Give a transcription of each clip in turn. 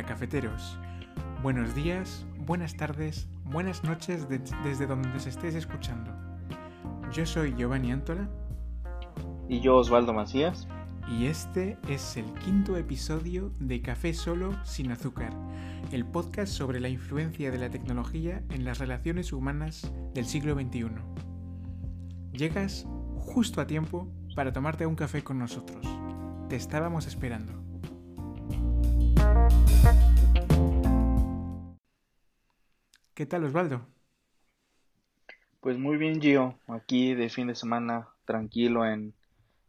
Hola cafeteros, buenos días, buenas tardes, buenas noches de- desde donde se estés escuchando. Yo soy Giovanni Antola Y yo, Osvaldo Macías. y este es el quinto episodio de Café Solo sin Azúcar, el podcast sobre la influencia de la tecnología en las relaciones humanas del siglo XXI. Llegas justo a tiempo para tomarte un café con nosotros. Te estábamos esperando. ¿Qué tal Osvaldo? Pues muy bien, Gio. Aquí de fin de semana, tranquilo en,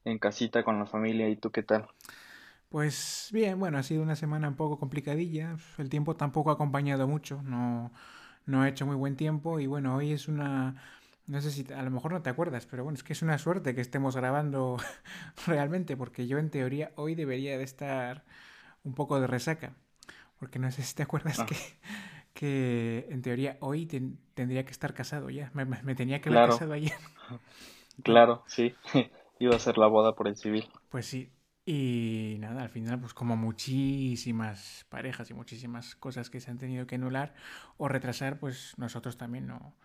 en casita con la familia. ¿Y tú qué tal? Pues bien, bueno, ha sido una semana un poco complicadilla. El tiempo tampoco ha acompañado mucho, no, no ha hecho muy buen tiempo y bueno, hoy es una... No sé si a lo mejor no te acuerdas, pero bueno, es que es una suerte que estemos grabando realmente, porque yo en teoría hoy debería de estar un poco de resaca, porque no sé si te acuerdas Ah, que, que en teoría hoy ten- tendría que estar casado ya, me, me- tenía que haber claro, casado ayer. claro, sí. Iba a ser la boda por el civil. Pues sí, y nada, al final, pues como muchísimas parejas y muchísimas cosas que se han tenido que anular o retrasar, pues nosotros también no,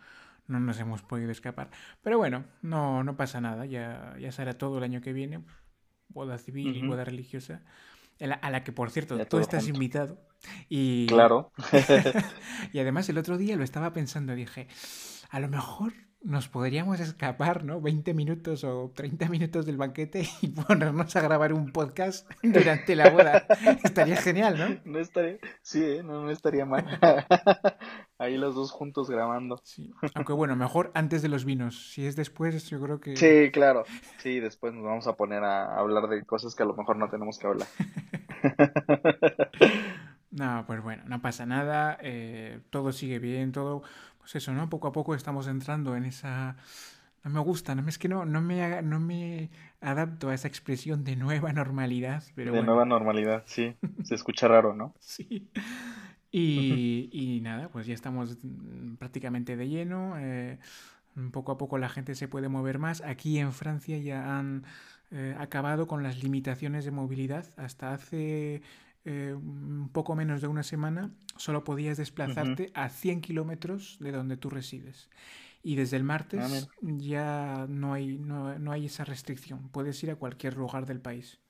no nos hemos podido escapar. Pero bueno, no, no pasa nada, ya, ya será todo el año que viene, boda civil y boda religiosa, a la, que por cierto tú estás junto. invitado. Y, Claro. y además el otro día lo estaba pensando, dije, a lo mejor nos podríamos escapar, ¿no? 20 minutos o 30 minutos del banquete y ponernos a grabar un podcast durante la boda. Estaría genial, ¿no? No estaría, sí, ¿eh? No, no estaría mal. Ahí los dos juntos grabando. Sí. Aunque bueno, mejor antes de los vinos. Si es después, yo creo que... Sí, claro. Sí, después nos vamos a poner a hablar de cosas que a lo mejor no tenemos que hablar. No, pues bueno, no pasa nada, eh, todo sigue bien, todo, pues eso, ¿no? Poco a poco estamos entrando en esa... No me gusta, no, es que no, no me, no me adapto a esa expresión de nueva normalidad, pero De bueno, nueva normalidad, sí. Se escucha raro, ¿no? sí. Y, y nada, pues ya estamos prácticamente de lleno. eh, poco a poco la gente se puede mover más. Aquí en Francia ya han eh, acabado con las limitaciones de movilidad. Hasta hace eh, un poco menos de una semana solo podías desplazarte a 100 kilómetros de donde tú resides. Y desde el Ah, martes mira. ya no hay, no, no hay esa restricción. Puedes ir a cualquier lugar del país.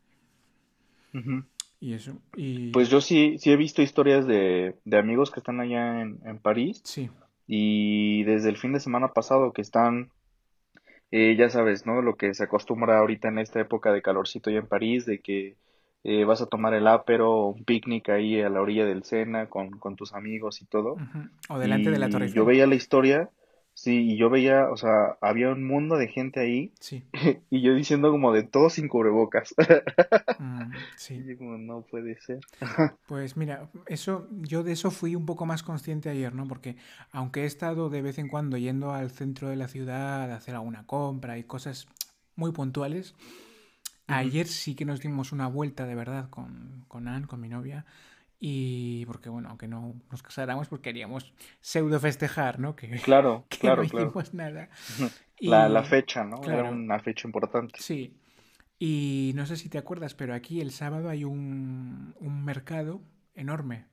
Y eso. Y Pues yo sí, sí he visto historias de, de amigos que están allá en, en París sí. y desde el fin de semana pasado que están, eh, ya sabes, ¿no? Lo que se acostumbra ahorita en esta época de calorcito ya en París, de que eh, vas a tomar el apero, un picnic ahí a la orilla del Sena con, con tus amigos y todo. O delante de la Torre Y yo veía la historia, sí, y yo veía, o sea, había un mundo de gente ahí Sí. y yo diciendo como de todos sin cubrebocas. Mm, Y sí. yo como, no puede ser. Pues mira, eso, yo de eso fui un poco más consciente ayer, ¿no? Porque aunque he estado de vez en cuando yendo al centro de la ciudad a hacer alguna compra y cosas muy puntuales. Ayer sí que nos dimos una vuelta de verdad con, con Anne, con mi novia, y porque bueno, aunque no nos casáramos, porque queríamos pseudo festejar, ¿no? Que, Claro, que no claro, claro. hicimos nada. La, la fecha, ¿no? Era claro, una fecha importante. sí. Y no sé si te acuerdas, pero aquí el sábado hay un, un mercado enorme.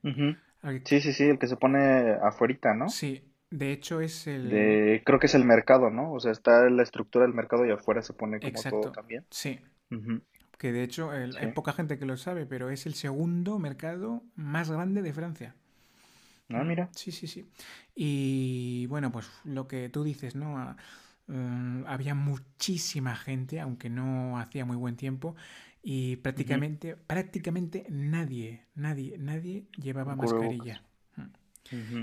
Sí, sí, sí, el que se pone afuerita, ¿no? Sí, de hecho es el... De, creo que es el mercado, ¿no? O sea, está la estructura del mercado y afuera se pone como todo también. sí. Que de hecho el- hay poca gente que lo sabe, pero es el segundo mercado más grande de Francia. Ah, mira. Sí, sí, sí. Y bueno, pues lo que tú dices, ¿no? Ah, mm, había muchísima gente, aunque no hacía muy buen tiempo, y prácticamente, prácticamente nadie, nadie, nadie llevaba mascarilla.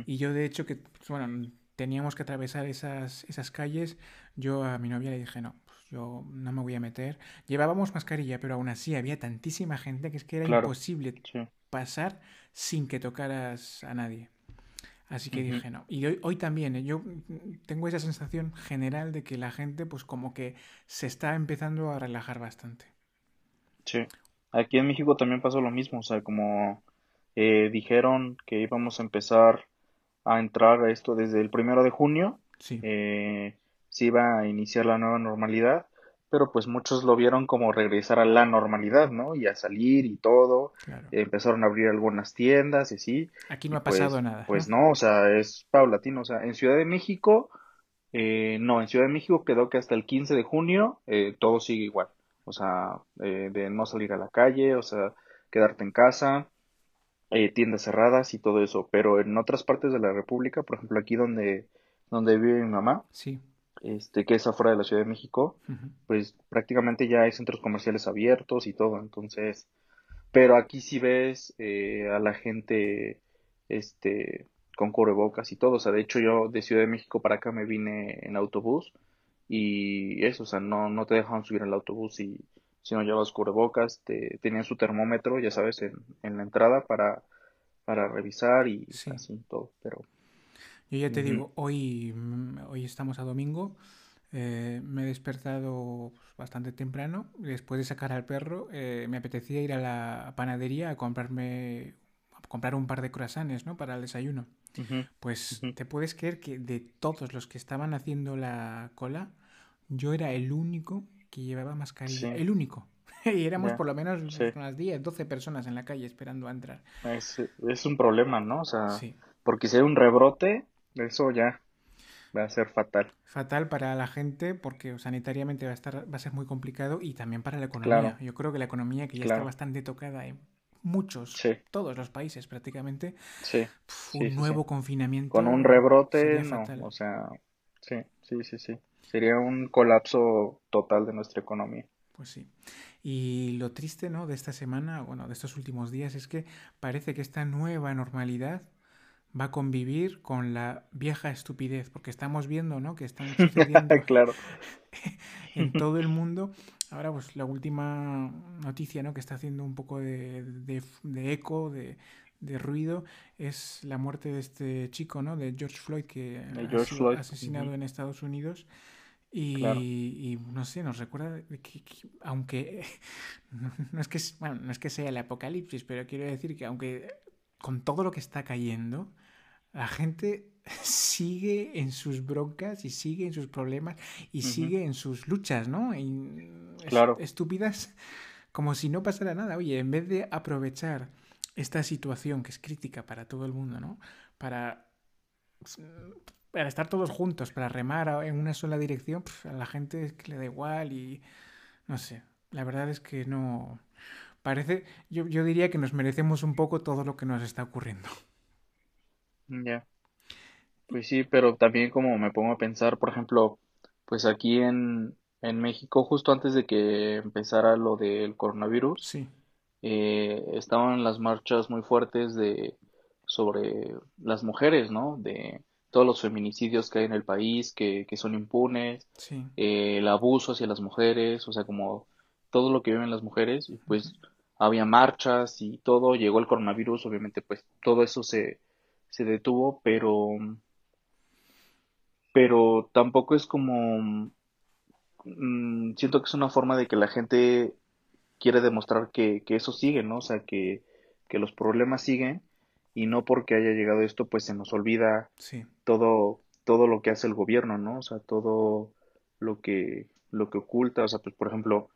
Y yo de hecho que, bueno, teníamos que atravesar esas, esas calles, yo a mi novia le dije, no, yo no me voy a meter. Llevábamos mascarilla, pero aún así había tantísima gente que es que era Claro, imposible sí. pasar sin que tocaras a nadie. Así que dije, no. Y hoy, hoy también, ¿eh? yo tengo esa sensación general de que la gente pues como que se está empezando a relajar bastante. Sí. Aquí en México también pasó lo mismo, o sea, como eh, dijeron que íbamos a empezar a entrar a esto desde el primero de junio, Sí. eh, se iba a iniciar la nueva normalidad, pero pues muchos lo vieron como regresar a la normalidad, ¿no? Y a salir y todo. Claro. empezaron a abrir algunas tiendas y así. Aquí no ha pasado pues, nada, pues ¿no? no, o sea, es paulatino. O sea, en Ciudad de México, eh, no, en Ciudad de México quedó que hasta el 15 de junio eh, todo sigue igual. O sea, eh, de no salir a la calle, o sea, quedarte en casa, eh, tiendas cerradas y todo eso. Pero en otras partes de la República, por ejemplo, aquí donde, donde vive mi mamá, Sí. Este, que es afuera de la Ciudad de México, pues prácticamente ya hay centros comerciales abiertos y todo. Entonces, pero aquí sí ves eh, a la gente, este, con cubrebocas y todo. O sea, de hecho yo de Ciudad de México para acá me vine en autobús y eso, o sea, no, no te dejaban subir al autobús y si no llevabas cubrebocas, te, tenían su termómetro, ya sabes, en, en la entrada para, para revisar y Sí. así todo. Pero, Yo ya te digo, hoy, mm, hoy estamos a domingo. eh, me he despertado pues, bastante temprano. Después de sacar al perro, eh, me apetecía ir a la panadería a comprarme, a comprar un par de croissants, ¿no? Para el desayuno. Pues te puedes creer que de todos los que estaban haciendo la cola, yo era el único que llevaba mascarilla. Sí, El único. Y éramos por lo menos sí. unas 10, 12 personas en la calle esperando a entrar. Es, es un problema, ¿no? O sea, Sí. porque si hay un rebrote, eso ya va a ser fatal. Fatal para la gente porque sanitariamente va a estar, va a ser muy complicado y también para la Claro, economía. Yo creo que la economía que ya está bastante tocada en muchos, Sí, todos los países prácticamente, sí, pf, un sí, nuevo Con un confinamiento rebrote, sería no, fatal. o sea, sí, sí, sí, sí. Sería un colapso total de nuestra economía. Pues sí. Y lo triste, ¿no? de esta semana, bueno, de estos últimos días, es que parece que esta nueva normalidad va a convivir con la vieja estupidez, porque estamos viendo, ¿no? que están sucediendo Claro. en todo el mundo. Ahora, pues la última noticia, ¿no? Que está haciendo un poco de, de- de eco, de, de ruido, es la muerte de este chico, ¿no? De George Floyd, que De ha George sido Floyd. asesinado en Estados Unidos. Claro. Y, y, no sé, nos recuerda que, que aunque no, no es que, bueno, no es que sea el apocalipsis, pero quiero decir que aunque con todo lo que está cayendo, la gente sigue en sus broncas y sigue en sus problemas y sigue en sus luchas, ¿no? Y Claro. estúpidas como si no pasara nada. Oye, en vez de aprovechar esta situación que es crítica para todo el mundo, ¿no? Para, para estar todos juntos, para remar en una sola dirección, pf, a la gente es que le da igual y no sé. La verdad es que no... Parece, yo, yo diría que nos merecemos un poco todo lo que nos está ocurriendo. Ya. Pues sí, pero también como me pongo a pensar, por ejemplo, pues aquí en, en México, justo antes de que empezara lo del coronavirus, Sí, eh, estaban las marchas muy fuertes de sobre las mujeres, ¿no? De todos los feminicidios que hay en el país, que, que son impunes, sí. eh, el abuso hacia las mujeres, o sea, como todo lo que viven las mujeres, y pues había marchas y todo, llegó el coronavirus, obviamente pues todo eso se, se detuvo, pero, pero tampoco es como, mm, siento que es una forma de que la gente quiere demostrar que, que eso sigue, ¿no? O sea, que, que los problemas siguen y no porque haya llegado esto, pues se nos olvida Sí, todo, todo lo que hace el gobierno, ¿no? O sea, todo lo que, lo que oculta, o sea, pues por ejemplo,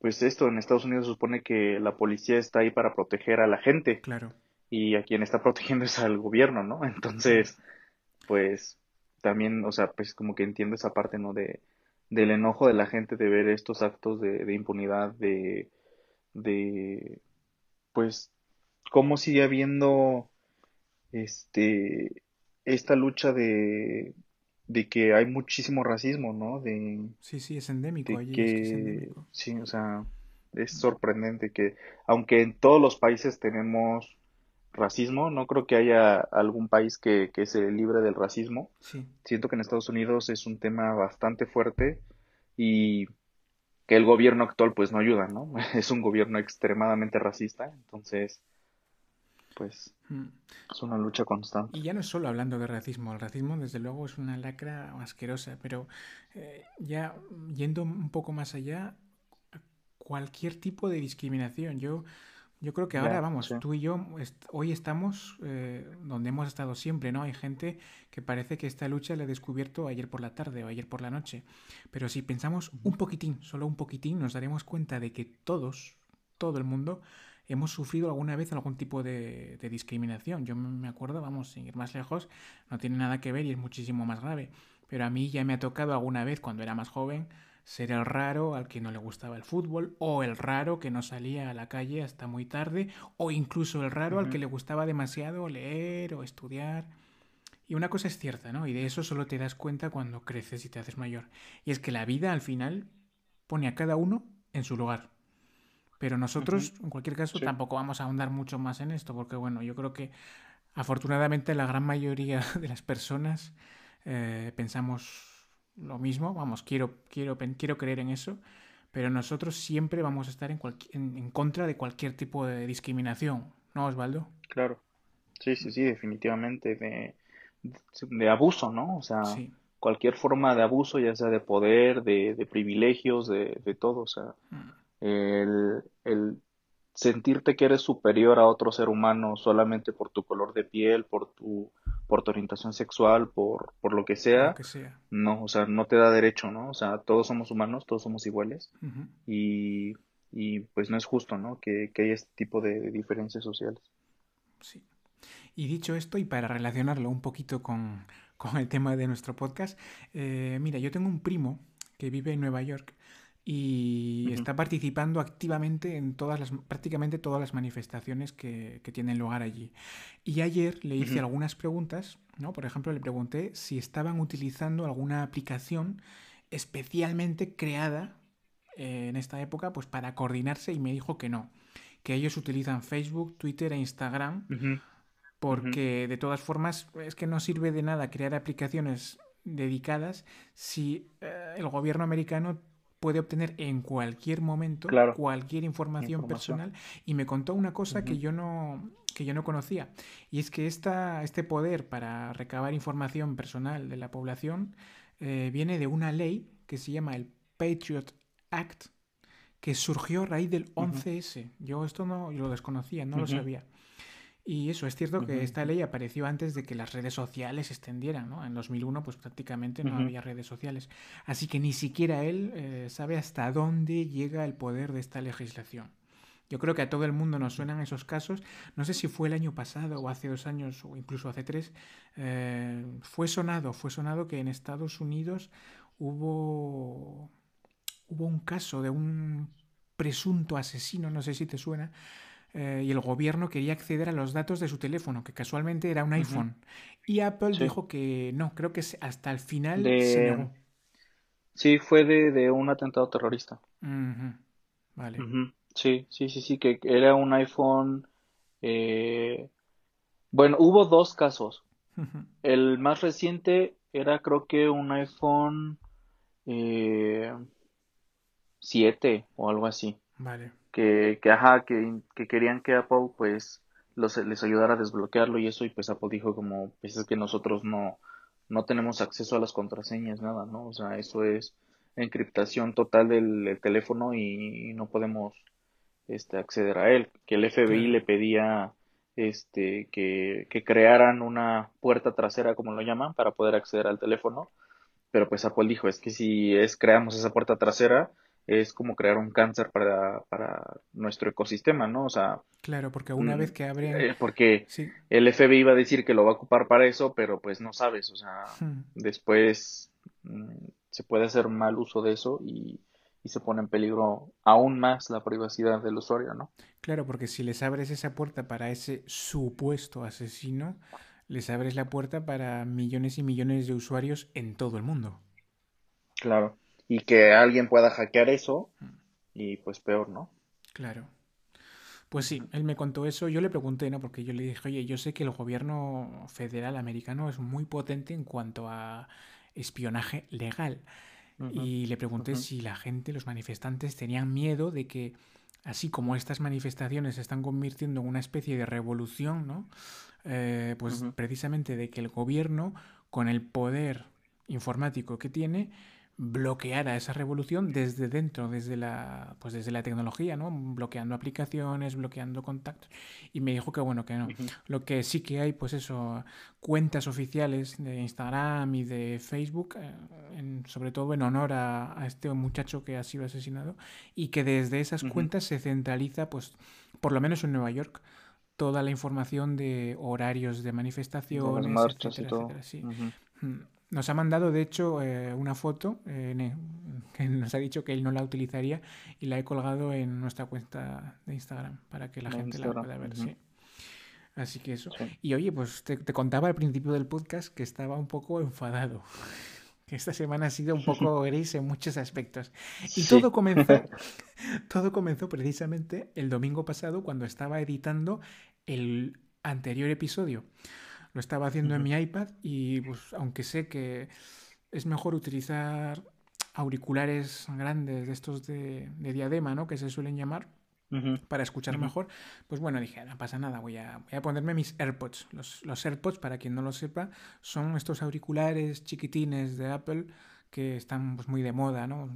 pues esto en Estados Unidos se supone que la policía está ahí para proteger a la gente claro. Y a quien está protegiendo es al gobierno, ¿no? Entonces, pues también, o sea, pues como que entiendo esa parte, ¿no? De, del enojo de la gente de ver estos actos de, de impunidad, de, de, pues, cómo sigue habiendo, este, esta lucha de, de que hay muchísimo racismo, ¿no? De, Sí, sí, es endémico de allí, es que es que, endémico. sí, o sea, es sorprendente que, aunque en todos los países tenemos racismo, no creo que haya algún país que, que se libre del racismo. Sí, Siento que en Estados Unidos es un tema bastante fuerte y que el gobierno actual pues no ayuda, ¿no? Es un gobierno extremadamente racista, entonces pues Mm. es una lucha constante. Y ya no es solo hablando de racismo, el racismo desde luego es una lacra asquerosa, pero eh, ya yendo un poco más allá, cualquier tipo de discriminación. Yo Yo creo que ahora, vamos, tú y yo hoy estamos eh, donde hemos estado siempre, ¿no? Hay gente que parece que esta lucha la he descubierto ayer por la tarde o ayer por la noche. Pero si pensamos un poquitín, solo un poquitín, nos daremos cuenta de que todos, todo el mundo, hemos sufrido alguna vez algún tipo de, de discriminación. Yo me acuerdo, vamos, sin ir más lejos, no tiene nada que ver y es muchísimo más grave. Pero a mí ya me ha tocado alguna vez, cuando era más joven, ser el raro al que no le gustaba el fútbol, o el raro que no salía a la calle hasta muy tarde, o incluso el raro al que le gustaba demasiado leer o estudiar. Y una cosa es cierta, ¿no? Y de eso solo te das cuenta cuando creces y te haces mayor. Y es que la vida al final pone a cada uno en su lugar. Pero nosotros, en cualquier caso, tampoco vamos a ahondar mucho más en esto, porque bueno, yo creo que afortunadamente la gran mayoría de las personas eh, pensamos lo mismo, vamos, quiero, quiero, quiero creer en eso, pero nosotros siempre vamos a estar en, en, contra de cualquier tipo de discriminación, ¿no, Osvaldo? Claro, sí, sí, sí, definitivamente, de, de abuso, ¿no? O sea, cualquier forma de abuso, ya sea de poder, de, de privilegios, de, de todo, o sea, mm. el, el sentirte que eres superior a otro ser humano solamente por tu color de piel, por tu, por tu orientación sexual, por, por lo que sea, no, o sea, no te da derecho, ¿no? O sea, todos somos humanos, todos somos iguales y, y, pues no es justo, ¿no? Que, que haya este tipo de diferencias sociales. Sí. Y dicho esto, y para relacionarlo un poquito con, con el tema de nuestro podcast, eh, mira, yo tengo un primo que vive en Nueva York y está participando activamente en todas las, prácticamente todas las manifestaciones que, tienen lugar allí. Y ayer le hice algunas preguntas, ¿no? Por ejemplo, le pregunté si estaban utilizando alguna aplicación especialmente creada eh, en esta época pues para coordinarse y me dijo que no, que ellos utilizan Facebook, Twitter e Instagram porque de todas formas es que no sirve de nada crear aplicaciones dedicadas si eh, el gobierno americano puede obtener en cualquier momento cualquier información, personal. Y me contó una cosa que yo no que yo no conocía y es que esta, este poder para recabar información personal de la población eh, viene de una ley que se llama el Patriot Act que surgió a raíz del 11S. Yo esto no lo desconocía, no lo sabía. Y eso, es cierto que esta ley apareció antes de que las redes sociales se extendieran, ¿no? En 2001 pues prácticamente no había redes sociales. Así que ni siquiera él eh, sabe hasta dónde llega el poder de esta legislación. Yo creo que a todo el mundo nos suenan esos casos. No sé si fue el año pasado o hace dos años o incluso hace tres. Eh, fue sonado, fue sonado que en Estados Unidos hubo, hubo un caso de un presunto asesino, no sé si te suena, eh, y el gobierno quería acceder a los datos de su teléfono, que casualmente era un iPhone. Y Apple dijo que no, creo que hasta el final se negó. Sí, fue de, un atentado terrorista. Vale. Sí, sí, sí, sí, que era un iPhone. Eh, bueno, hubo dos casos. El más reciente era creo que un iPhone eh, 7 o algo así. Vale que, que ajá, que, que, querían que Apple pues los, les ayudara a desbloquearlo y eso y pues Apple dijo como pues es que nosotros no, no tenemos acceso a las contraseñas, nada, ¿no? O sea, eso es encriptación total del, teléfono y, no podemos este, acceder a él. Que el FBI le pedía este, que, que crearan una puerta trasera, como lo llaman, para poder acceder al teléfono. Pero pues Apple dijo, es que si es creamos esa puerta trasera, es como crear un cáncer para, para nuestro ecosistema, ¿no? O sea... Claro, porque una vez que abren... Eh, porque el FBI iba a decir que lo va a ocupar para eso, pero pues no sabes, o sea, hmm. después mm, se puede hacer mal uso de eso y, y se pone en peligro aún más la privacidad del usuario, ¿no? Claro, porque si les abres esa puerta para ese supuesto asesino, les abres la puerta para millones y millones de usuarios en todo el mundo. Claro y que alguien pueda hackear eso y pues peor, ¿no? Claro. Pues sí, él me contó eso, yo le pregunté, ¿no? Porque yo le dije, oye, yo sé que el gobierno federal americano es muy potente en cuanto a espionaje legal. Y le pregunté si la gente, los manifestantes, tenían miedo de que, así como estas manifestaciones se están convirtiendo en una especie de revolución, ¿no? Eh, pues precisamente de que el gobierno, con el poder informático que tiene, bloqueara esa revolución desde dentro, desde la, pues desde la tecnología, ¿no? Bloqueando aplicaciones, bloqueando contactos. Y me dijo que bueno, que no. Lo que sí que hay, pues eso, cuentas oficiales de Instagram y de Facebook, eh, sobre todo en honor a, este muchacho que ha sido asesinado, y que desde esas cuentas se centraliza, pues, por lo menos en Nueva York, toda la información de horarios de manifestaciones, marchas y todo. sí. Nos ha mandado, de hecho, eh, una foto eh, que nos ha dicho que él no la utilizaría y la he colgado en nuestra cuenta de Instagram para que la gente la pueda ver. sí. Así que eso. Y oye, pues te, contaba al principio del podcast que estaba un poco enfadado. Que esta semana ha sido un poco gris en muchos aspectos. Y todo comenzó, todo comenzó precisamente el domingo pasado cuando estaba editando el anterior episodio. Lo estaba haciendo en mi iPad y pues aunque sé que es mejor utilizar auriculares grandes de estos de, diadema, ¿no? Que se suelen llamar. Para escuchar mejor, pues bueno, dije, no pasa nada, voy a, voy a ponerme mis AirPods. Los, los, AirPods, para quien no lo sepa, son estos auriculares chiquitines de Apple que están pues, muy de moda, ¿no?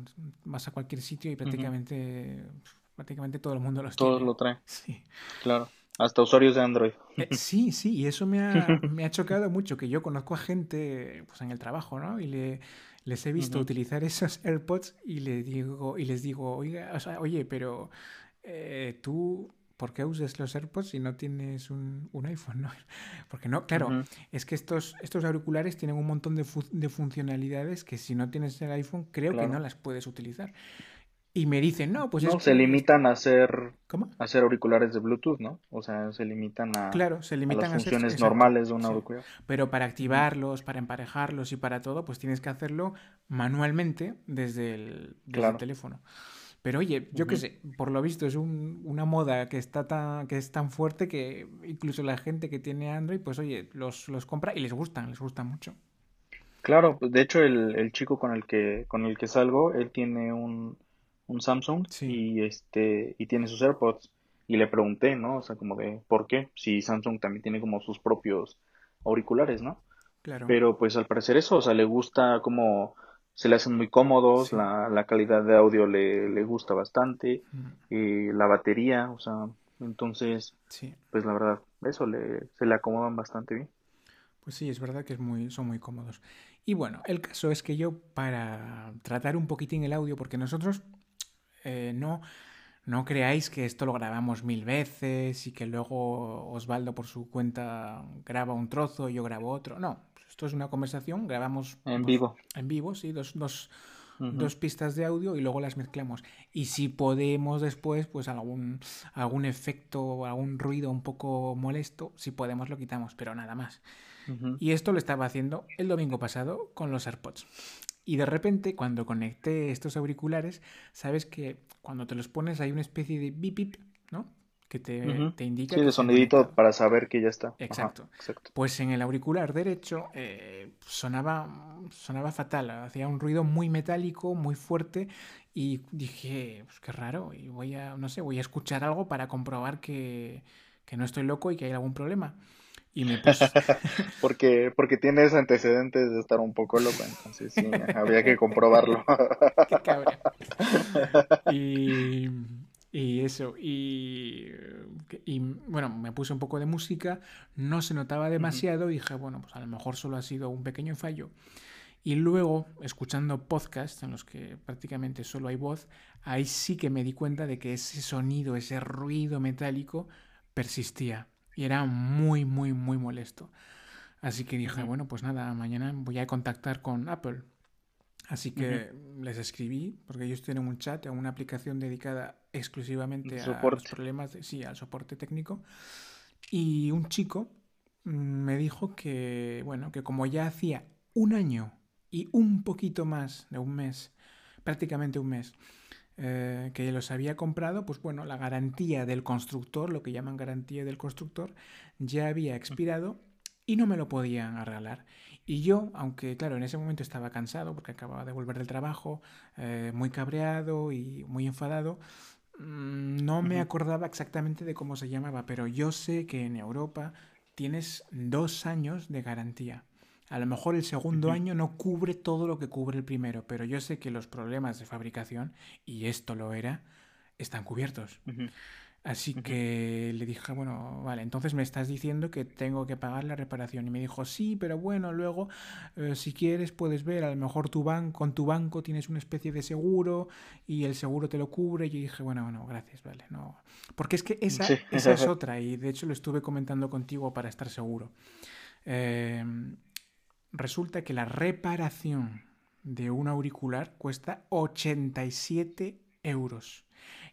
Vas a cualquier sitio y prácticamente, prácticamente todo el mundo los tiene. Todos lo traen. Sí. Claro. Hasta usuarios de Android. Eh, sí, sí, y eso me ha, me ha, chocado mucho, que yo conozco a gente pues, en el trabajo, ¿no? Y le, les he visto utilizar esos AirPods y, le digo, y les digo, oiga, oye, pero eh, tú, ¿por qué usas los AirPods si no tienes un, un iPhone? ¿no? Porque no, claro, es que estos, estos auriculares tienen un montón de, de funcionalidades que si no tienes el iPhone creo que no las puedes utilizar. Y me dicen, no, pues no, se limitan a hacer, a hacer auriculares de Bluetooth, ¿no? O sea, se limitan a, claro, se limitan a las funciones normales de un auricular. Pero para activarlos, para emparejarlos y para todo, pues tienes que hacerlo manualmente desde el, teléfono. Pero oye, yo qué sé, por lo visto es un, una moda que está tan, que es tan fuerte que incluso la gente que tiene Android, pues oye, los, los compra y les gustan, les gustan mucho. Claro, pues, de hecho el, el chico con el que, con el que salgo, él tiene un, un Samsung y este y tiene sus AirPods y le pregunté, ¿no? O sea, como de ¿por qué? Si Samsung también tiene como sus propios auriculares, ¿no? Claro. Pero pues al parecer eso, o sea, le gusta como se le hacen muy cómodos, la, la, calidad de audio le, le gusta bastante, y la batería, o sea, entonces, pues la verdad, eso le, se le acomodan bastante bien. Pues sí, es verdad que es muy, son muy cómodos. Y bueno, el caso es que yo para tratar un poquitín el audio, porque nosotros eh, no, no creáis que esto lo grabamos mil veces y que luego Osvaldo por su cuenta graba un trozo y yo grabo otro. No, esto es una conversación, grabamos en vivo. En vivo, sí, dos, dos, dos, pistas de audio y luego las mezclamos. Y si podemos después, pues algún, algún efecto o algún ruido un poco molesto, si podemos lo quitamos, pero nada más. Y esto lo estaba haciendo el domingo pasado con los AirPods. Y de repente, cuando conecté estos auriculares, sabes que cuando te los pones hay una especie de bip bip, ¿no? Que te, te indica. Sí, de sonidito para saber que ya está. Exacto. Pues en el auricular derecho eh, sonaba, sonaba fatal, hacía un ruido muy metálico, muy fuerte. Y dije, pues qué raro, y voy a, no sé, voy a escuchar algo para comprobar que, que no estoy loco y que hay algún problema. Y me puse... porque, porque tienes antecedentes de estar un poco loco, entonces sí, había que comprobarlo. Qué cabrón. Y, y eso, y, y, bueno, me puse un poco de música, no se notaba demasiado y dije, bueno, pues a lo mejor solo ha sido un pequeño fallo. Y luego, escuchando podcasts en los que prácticamente solo hay voz, ahí sí que me di cuenta de que ese sonido, ese ruido metálico persistía. Y era muy, muy, muy molesto. Así que dije, bueno, pues nada, mañana voy a contactar con Apple. Así que les escribí, porque ellos tienen un chat, una aplicación dedicada exclusivamente a los problemas, de, sí, al soporte técnico. Y un chico mm, me dijo que, bueno, que como ya hacía un año y un poquito más de un mes, prácticamente un mes, eh, que los había comprado, pues bueno, la garantía del constructor, lo que llaman garantía del constructor, ya había expirado y no me lo podían regalar. Y yo, aunque claro, en ese momento estaba cansado porque acababa de volver del trabajo, eh, muy cabreado y muy enfadado, mm, no me acordaba exactamente de cómo se llamaba, pero yo sé que en Europa tienes dos años de garantía. A lo mejor el segundo año no cubre todo lo que cubre el primero, pero yo sé que los problemas de fabricación, y esto lo era, están cubiertos. Así que le dije, bueno, vale, entonces me estás diciendo que tengo que pagar la reparación. Y me dijo, sí, pero bueno, luego, eh, si quieres, puedes ver, a lo mejor tu banco, con tu banco tienes una especie de seguro y el seguro te lo cubre. Y yo dije, bueno, bueno, gracias, vale, no. Porque es que esa, esa es otra, y de hecho lo estuve comentando contigo para estar seguro. Em, resulta que la reparación de un auricular cuesta 87 euros.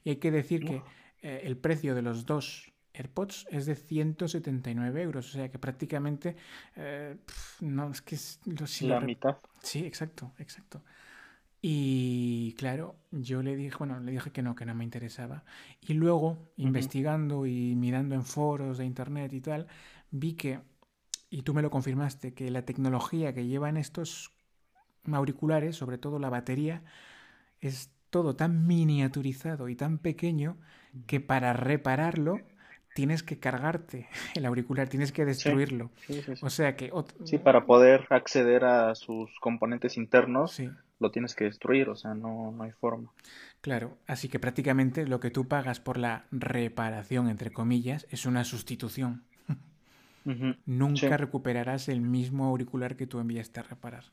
Y hay que decir que eh, el precio de los dos AirPods es de 179 euros, o sea que prácticamente eh, no es que es la, mitad. Sí, exacto, exacto. Y claro, yo le dije, bueno, le dije que no, que no me interesaba. Y luego, investigando y mirando en foros de internet y tal, vi que, y tú me lo confirmaste, que la tecnología que llevan estos auriculares, sobre todo la batería, es todo tan miniaturizado y tan pequeño que para repararlo tienes que cargarte el auricular, tienes que destruirlo. o sea que... Sí, para poder acceder a sus componentes internos, lo tienes que destruir, o sea, no, no hay forma. Claro, así que prácticamente lo que tú pagas por la reparación, entre comillas, es una sustitución. Nunca recuperarás el mismo auricular que tú enviaste a reparar.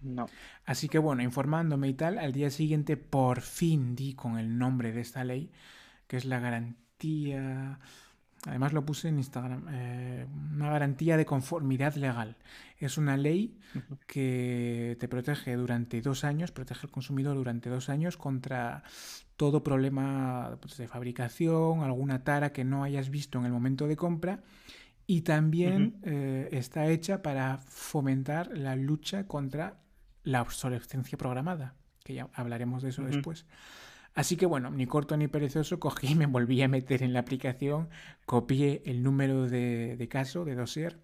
No. Así que bueno, informándome y tal, al día siguiente por fin di con el nombre de esta ley que es la garantía, además lo puse en Instagram, eh, una garantía de conformidad legal. Es una ley que te protege durante dos años, protege al consumidor durante dos años contra todo problema pues, de fabricación, alguna tara que no hayas visto en el momento de compra. Y también eh, está hecha para fomentar la lucha contra la obsolescencia programada, que ya hablaremos de eso después. Así que bueno, ni corto ni perezoso, cogí y me volví a meter en la aplicación, copié el número de, caso, de dossier,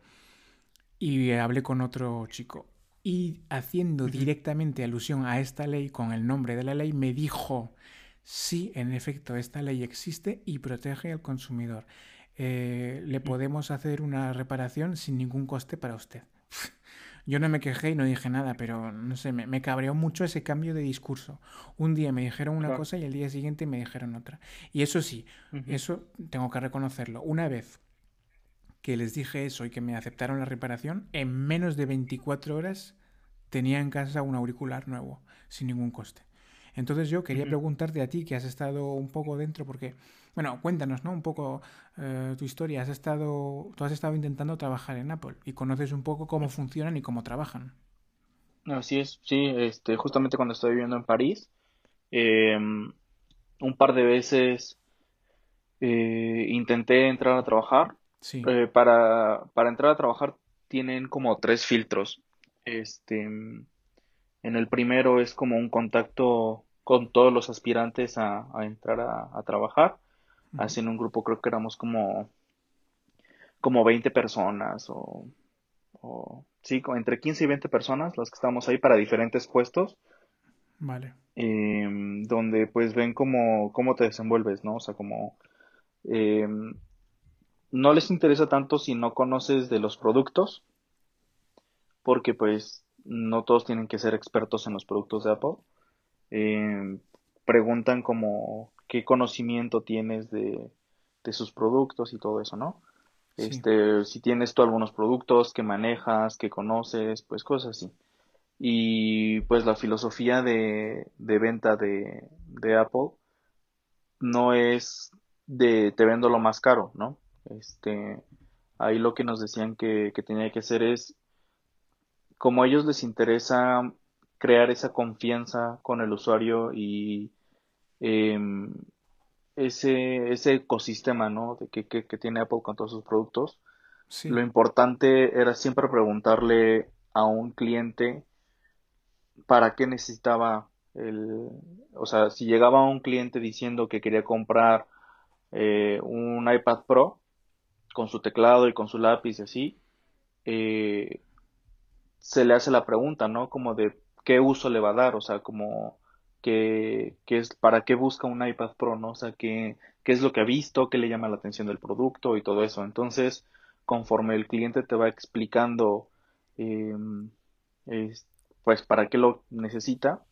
y hablé con otro chico. Y haciendo directamente alusión a esta ley con el nombre de la ley, me dijo, sí, en efecto, esta ley existe y protege al consumidor. Eh, le podemos hacer una reparación sin ningún coste para usted. Yo no me quejé y no dije nada, pero no sé, me, cabreó mucho ese cambio de discurso. Un día me dijeron una cosa y el día siguiente me dijeron otra. Y eso sí, eso tengo que reconocerlo. Una vez que les dije eso y que me aceptaron la reparación, en menos de 24 horas tenía en casa un auricular nuevo, sin ningún coste. Entonces yo quería preguntarte a ti, que has estado un poco dentro, porque, bueno, cuéntanos, ¿no? Un poco eh, tu historia. Has estado, tú has estado intentando trabajar en Apple y conoces un poco cómo funcionan y cómo trabajan. Así es, sí, este, justamente cuando estoy viviendo en París, em, un par de veces eh, intenté entrar a trabajar. Sí. Eh, para, para entrar a trabajar tienen como tres filtros. Este, en el primero es como un contacto con todos los aspirantes a, entrar a, trabajar. Así en un grupo creo que éramos como, como 20 personas o, o sí, entre 15 y 20 personas las que estábamos ahí para diferentes puestos. Vale. Em, donde pues ven cómo, cómo te desenvuelves, ¿no? O sea, como em, no les interesa tanto si no conoces de los productos, porque pues no todos tienen que ser expertos en los productos de Apple. Eh, preguntan como qué conocimiento tienes de, sus productos y todo eso, ¿no? Este, si tienes tú algunos productos que manejas, que conoces, pues cosas así. Y pues la filosofía de, venta de, Apple no es de te vendo lo más caro, ¿no? Este, ahí lo que nos decían que, que tenía que hacer es como a ellos les interesa crear esa confianza con el usuario y em, ese, ese ecosistema ¿no? de que, que, tiene Apple con todos sus productos, lo importante era siempre preguntarle a un cliente para qué necesitaba el, o sea, si llegaba un cliente diciendo que quería comprar eh, un iPad Pro con su teclado y con su lápiz y así, eh, se le hace la pregunta, ¿no? Como de qué uso le va a dar, o sea, como que, es, para qué busca un iPad Pro, ¿no? O sea, qué, qué es lo que ha visto, qué le llama la atención del producto y todo eso. Entonces, conforme el cliente te va explicando em, pues para qué lo necesita,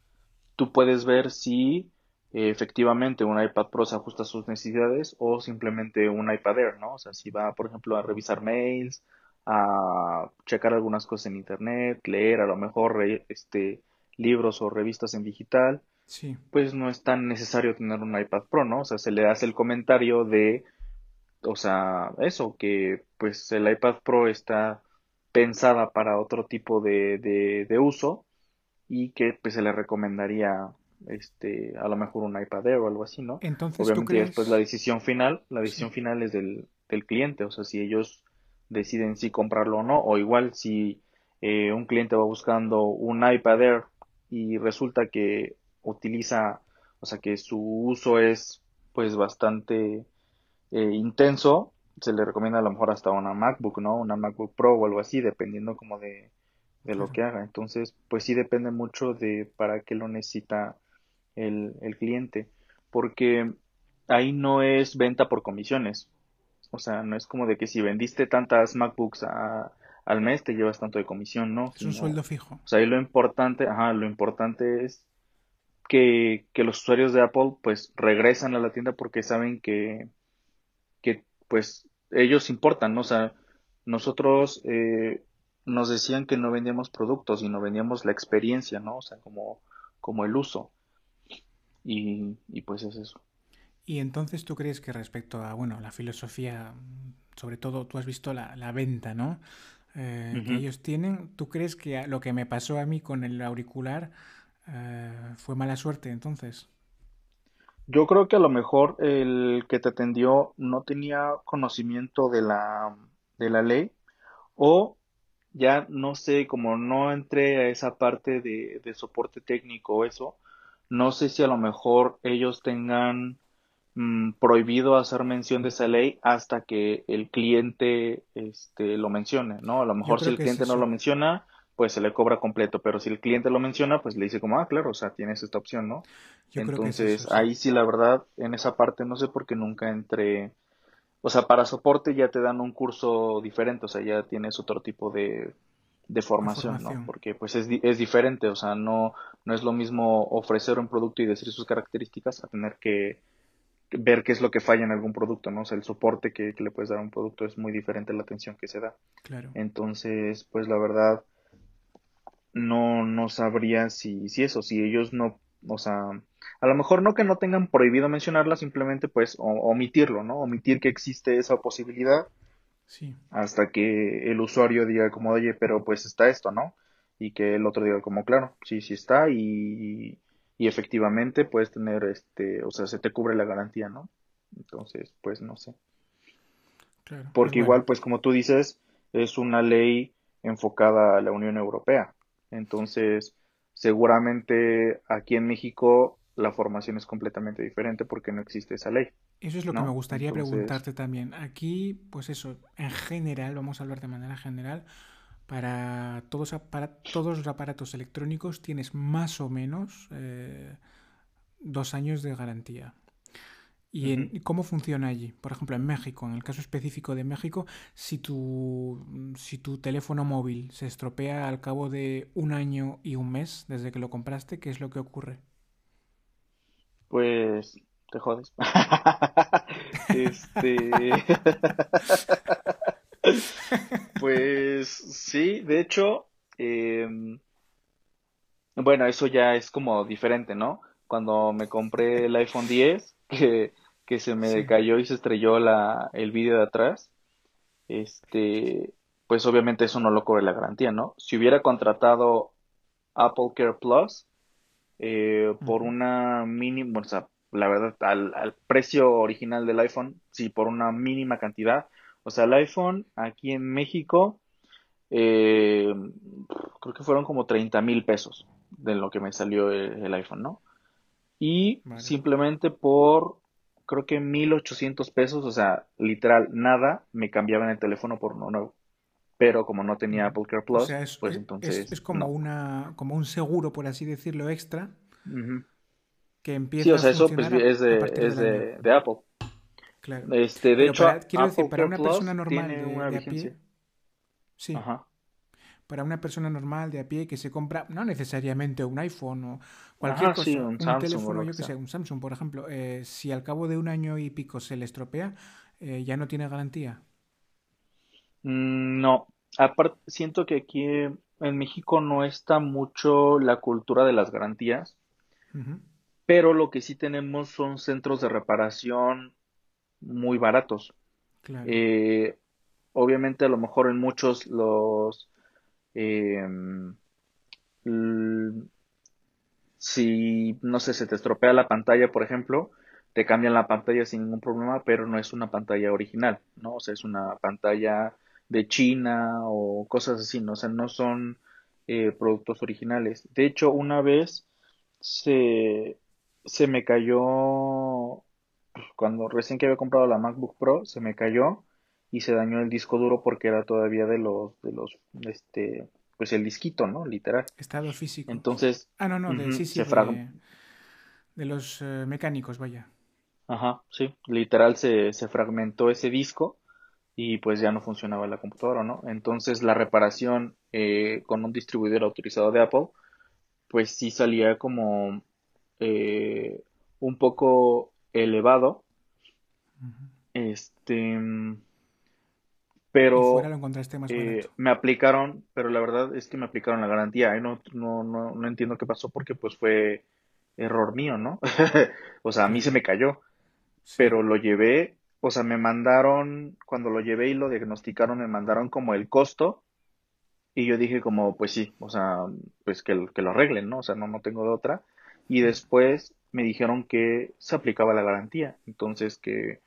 tú puedes ver si efectivamente un iPad Pro se ajusta a sus necesidades o simplemente un iPad Air, ¿no? O sea, si va, por ejemplo, a revisar mails, a checar algunas cosas en internet, leer a lo mejor este, libros o revistas en digital, sí. pues no es tan necesario tener un iPad Pro, ¿no? O sea, se le hace el comentario de, o sea, eso, que pues el iPad Pro está pensada para otro tipo de, de, de uso y que pues se le recomendaría este a lo mejor un iPad Air o algo así, ¿no? Entonces, Obviamente ¿tú después la decisión final, la decisión final es del, del cliente, o sea, si ellos deciden si comprarlo o no, o igual si eh, un cliente va buscando un iPad Air y resulta que utiliza, o sea, que su uso es pues bastante eh, intenso, se le recomienda a lo mejor hasta una MacBook, ¿no? Una MacBook Pro o algo así, dependiendo como de, de lo que haga. Entonces, pues sí depende mucho de para qué lo necesita el, el cliente, porque ahí no es venta por comisiones. O sea, no es como de que si vendiste tantas MacBooks al mes te llevas tanto de comisión, ¿no? Es un sueldo fijo. O sea, ahí lo importante, ajá, lo importante es que, que los usuarios de Apple pues regresan a la tienda porque saben que, que pues ellos importan, ¿no? O sea, nosotros eh, nos decían que no vendíamos productos, sino vendíamos la experiencia, ¿no? O sea, como, como el uso. Y, y pues es eso. Y entonces tú crees que respecto a, bueno, la filosofía, sobre todo tú has visto la, la venta, ¿no? Eh, que ellos tienen, ¿tú crees que lo que me pasó a mí con el auricular eh, fue mala suerte entonces? Yo creo que a lo mejor el que te atendió no tenía conocimiento de la, de la ley o ya no sé, como no entré a esa parte de, de soporte técnico o eso, no sé si a lo mejor ellos tengan Mm, prohibido hacer mención de esa ley hasta que el cliente este, lo mencione, ¿no? A lo mejor si el cliente no lo menciona, pues se le cobra completo, pero si el cliente lo menciona, pues le dice como, ah, claro, o sea, tienes esta opción, ¿no? Entonces, ahí sí, la verdad, en esa parte no sé por qué nunca entré, o sea, para soporte ya te dan un curso diferente, o sea, ya tienes otro tipo de, de formación, ¿no? Porque pues es, es diferente, o sea, no, no es lo mismo ofrecer un producto y decir sus características a tener que ver qué es lo que falla en algún producto, ¿no? O sea, el soporte que, le puedes dar a un producto es muy diferente a la atención que se da. Claro. Entonces, pues la verdad, no, no sabría si, si eso, si ellos no, o sea, a lo mejor no que no tengan prohibido mencionarla, simplemente pues omitirlo, ¿no? Omitir que existe esa posibilidad. Sí. Hasta que el usuario diga como, oye, pero pues está esto, ¿no? Y que el otro diga como, claro, sí, sí está y, y efectivamente puedes tener, este, o sea, se te cubre la garantía, ¿no? Entonces, pues no sé. Claro, Porque pues igual, pues como tú dices, es una ley enfocada a la Unión Europea. Entonces, seguramente aquí en México la formación es completamente diferente porque no existe esa ley. Eso es lo que me gustaría preguntarte también. Aquí, pues eso, en general, vamos a hablar de manera general, para todos, para todos los aparatos electrónicos tienes más o menos eh, dos años de garantía. ¿Y en, cómo funciona allí? Por ejemplo, en México, en el caso específico de México, si tu, si tu teléfono móvil se estropea al cabo de un año y un mes desde que lo compraste, ¿qué es lo que ocurre? Pues te jodes. este... Pues sí, de hecho, em, bueno, eso ya es como diferente, ¿no? Cuando me compré el iPhone 10, que, que se me cayó y se estrelló la, el vídeo de atrás, este, pues obviamente eso no lo cubre la garantía, ¿no? Si hubiera contratado Apple Care Plus eh, por una mínima, o sea, la verdad, al, al precio original del iPhone, sí, por una mínima cantidad, o sea, el iPhone aquí en México, eh, creo que fueron como 30 mil pesos de lo que me salió el, iPhone, ¿no? Y simplemente por, creo que 1800 pesos, o sea, literal, nada, me cambiaban el teléfono por uno nuevo. Pero como no tenía Apple Care Plus, pues entonces. Es, como, una, como un seguro, por así decirlo, extra. Que empieza sí, o sea, eso pues, es, de, es de Apple. Este, de hecho, quiero decir, para una persona normal de, a pie, sí. Para una persona normal de a pie que se compra, no necesariamente un iPhone o cualquier cosa, un, teléfono, yo que sé, un Samsung, por ejemplo, eh, si al cabo de un año y pico se le estropea, eh, ya no tiene garantía. Mm, no, aparte, siento que aquí en México no está mucho la cultura de las garantías, pero lo que sí tenemos son centros de reparación muy baratos. Eh, obviamente a lo mejor en muchos los em, si no sé se te estropea la pantalla por ejemplo te cambian la pantalla sin ningún problema pero no es una pantalla original no o sea es una pantalla de China o cosas así no o sea no son eh, productos originales. De hecho una vez se se me cayó cuando recién que había comprado la MacBook Pro se me cayó y se dañó el disco duro porque era todavía de los de los este pues el disquito no literal. Estado físico. Entonces ah no no de, sí, sí, de, de, los eh, mecánicos vaya. Ajá sí literal se, se fragmentó ese disco y pues ya no funcionaba la computadora no entonces la reparación eh, con un distribuidor autorizado de Apple pues sí salía como eh, un poco elevado. Este. Pero eh, me aplicaron, pero la verdad es que me aplicaron la garantía. No, no, no, no entiendo qué pasó porque pues fue error mío, ¿no? o sea, a mí se me cayó. Pero lo llevé, o sea, me mandaron, cuando lo llevé y lo diagnosticaron, me mandaron como el costo. Y yo dije como, pues sí, o sea, pues que, que lo arreglen, ¿no? O sea, no, no tengo de otra. Y después me dijeron que se aplicaba la garantía. Entonces que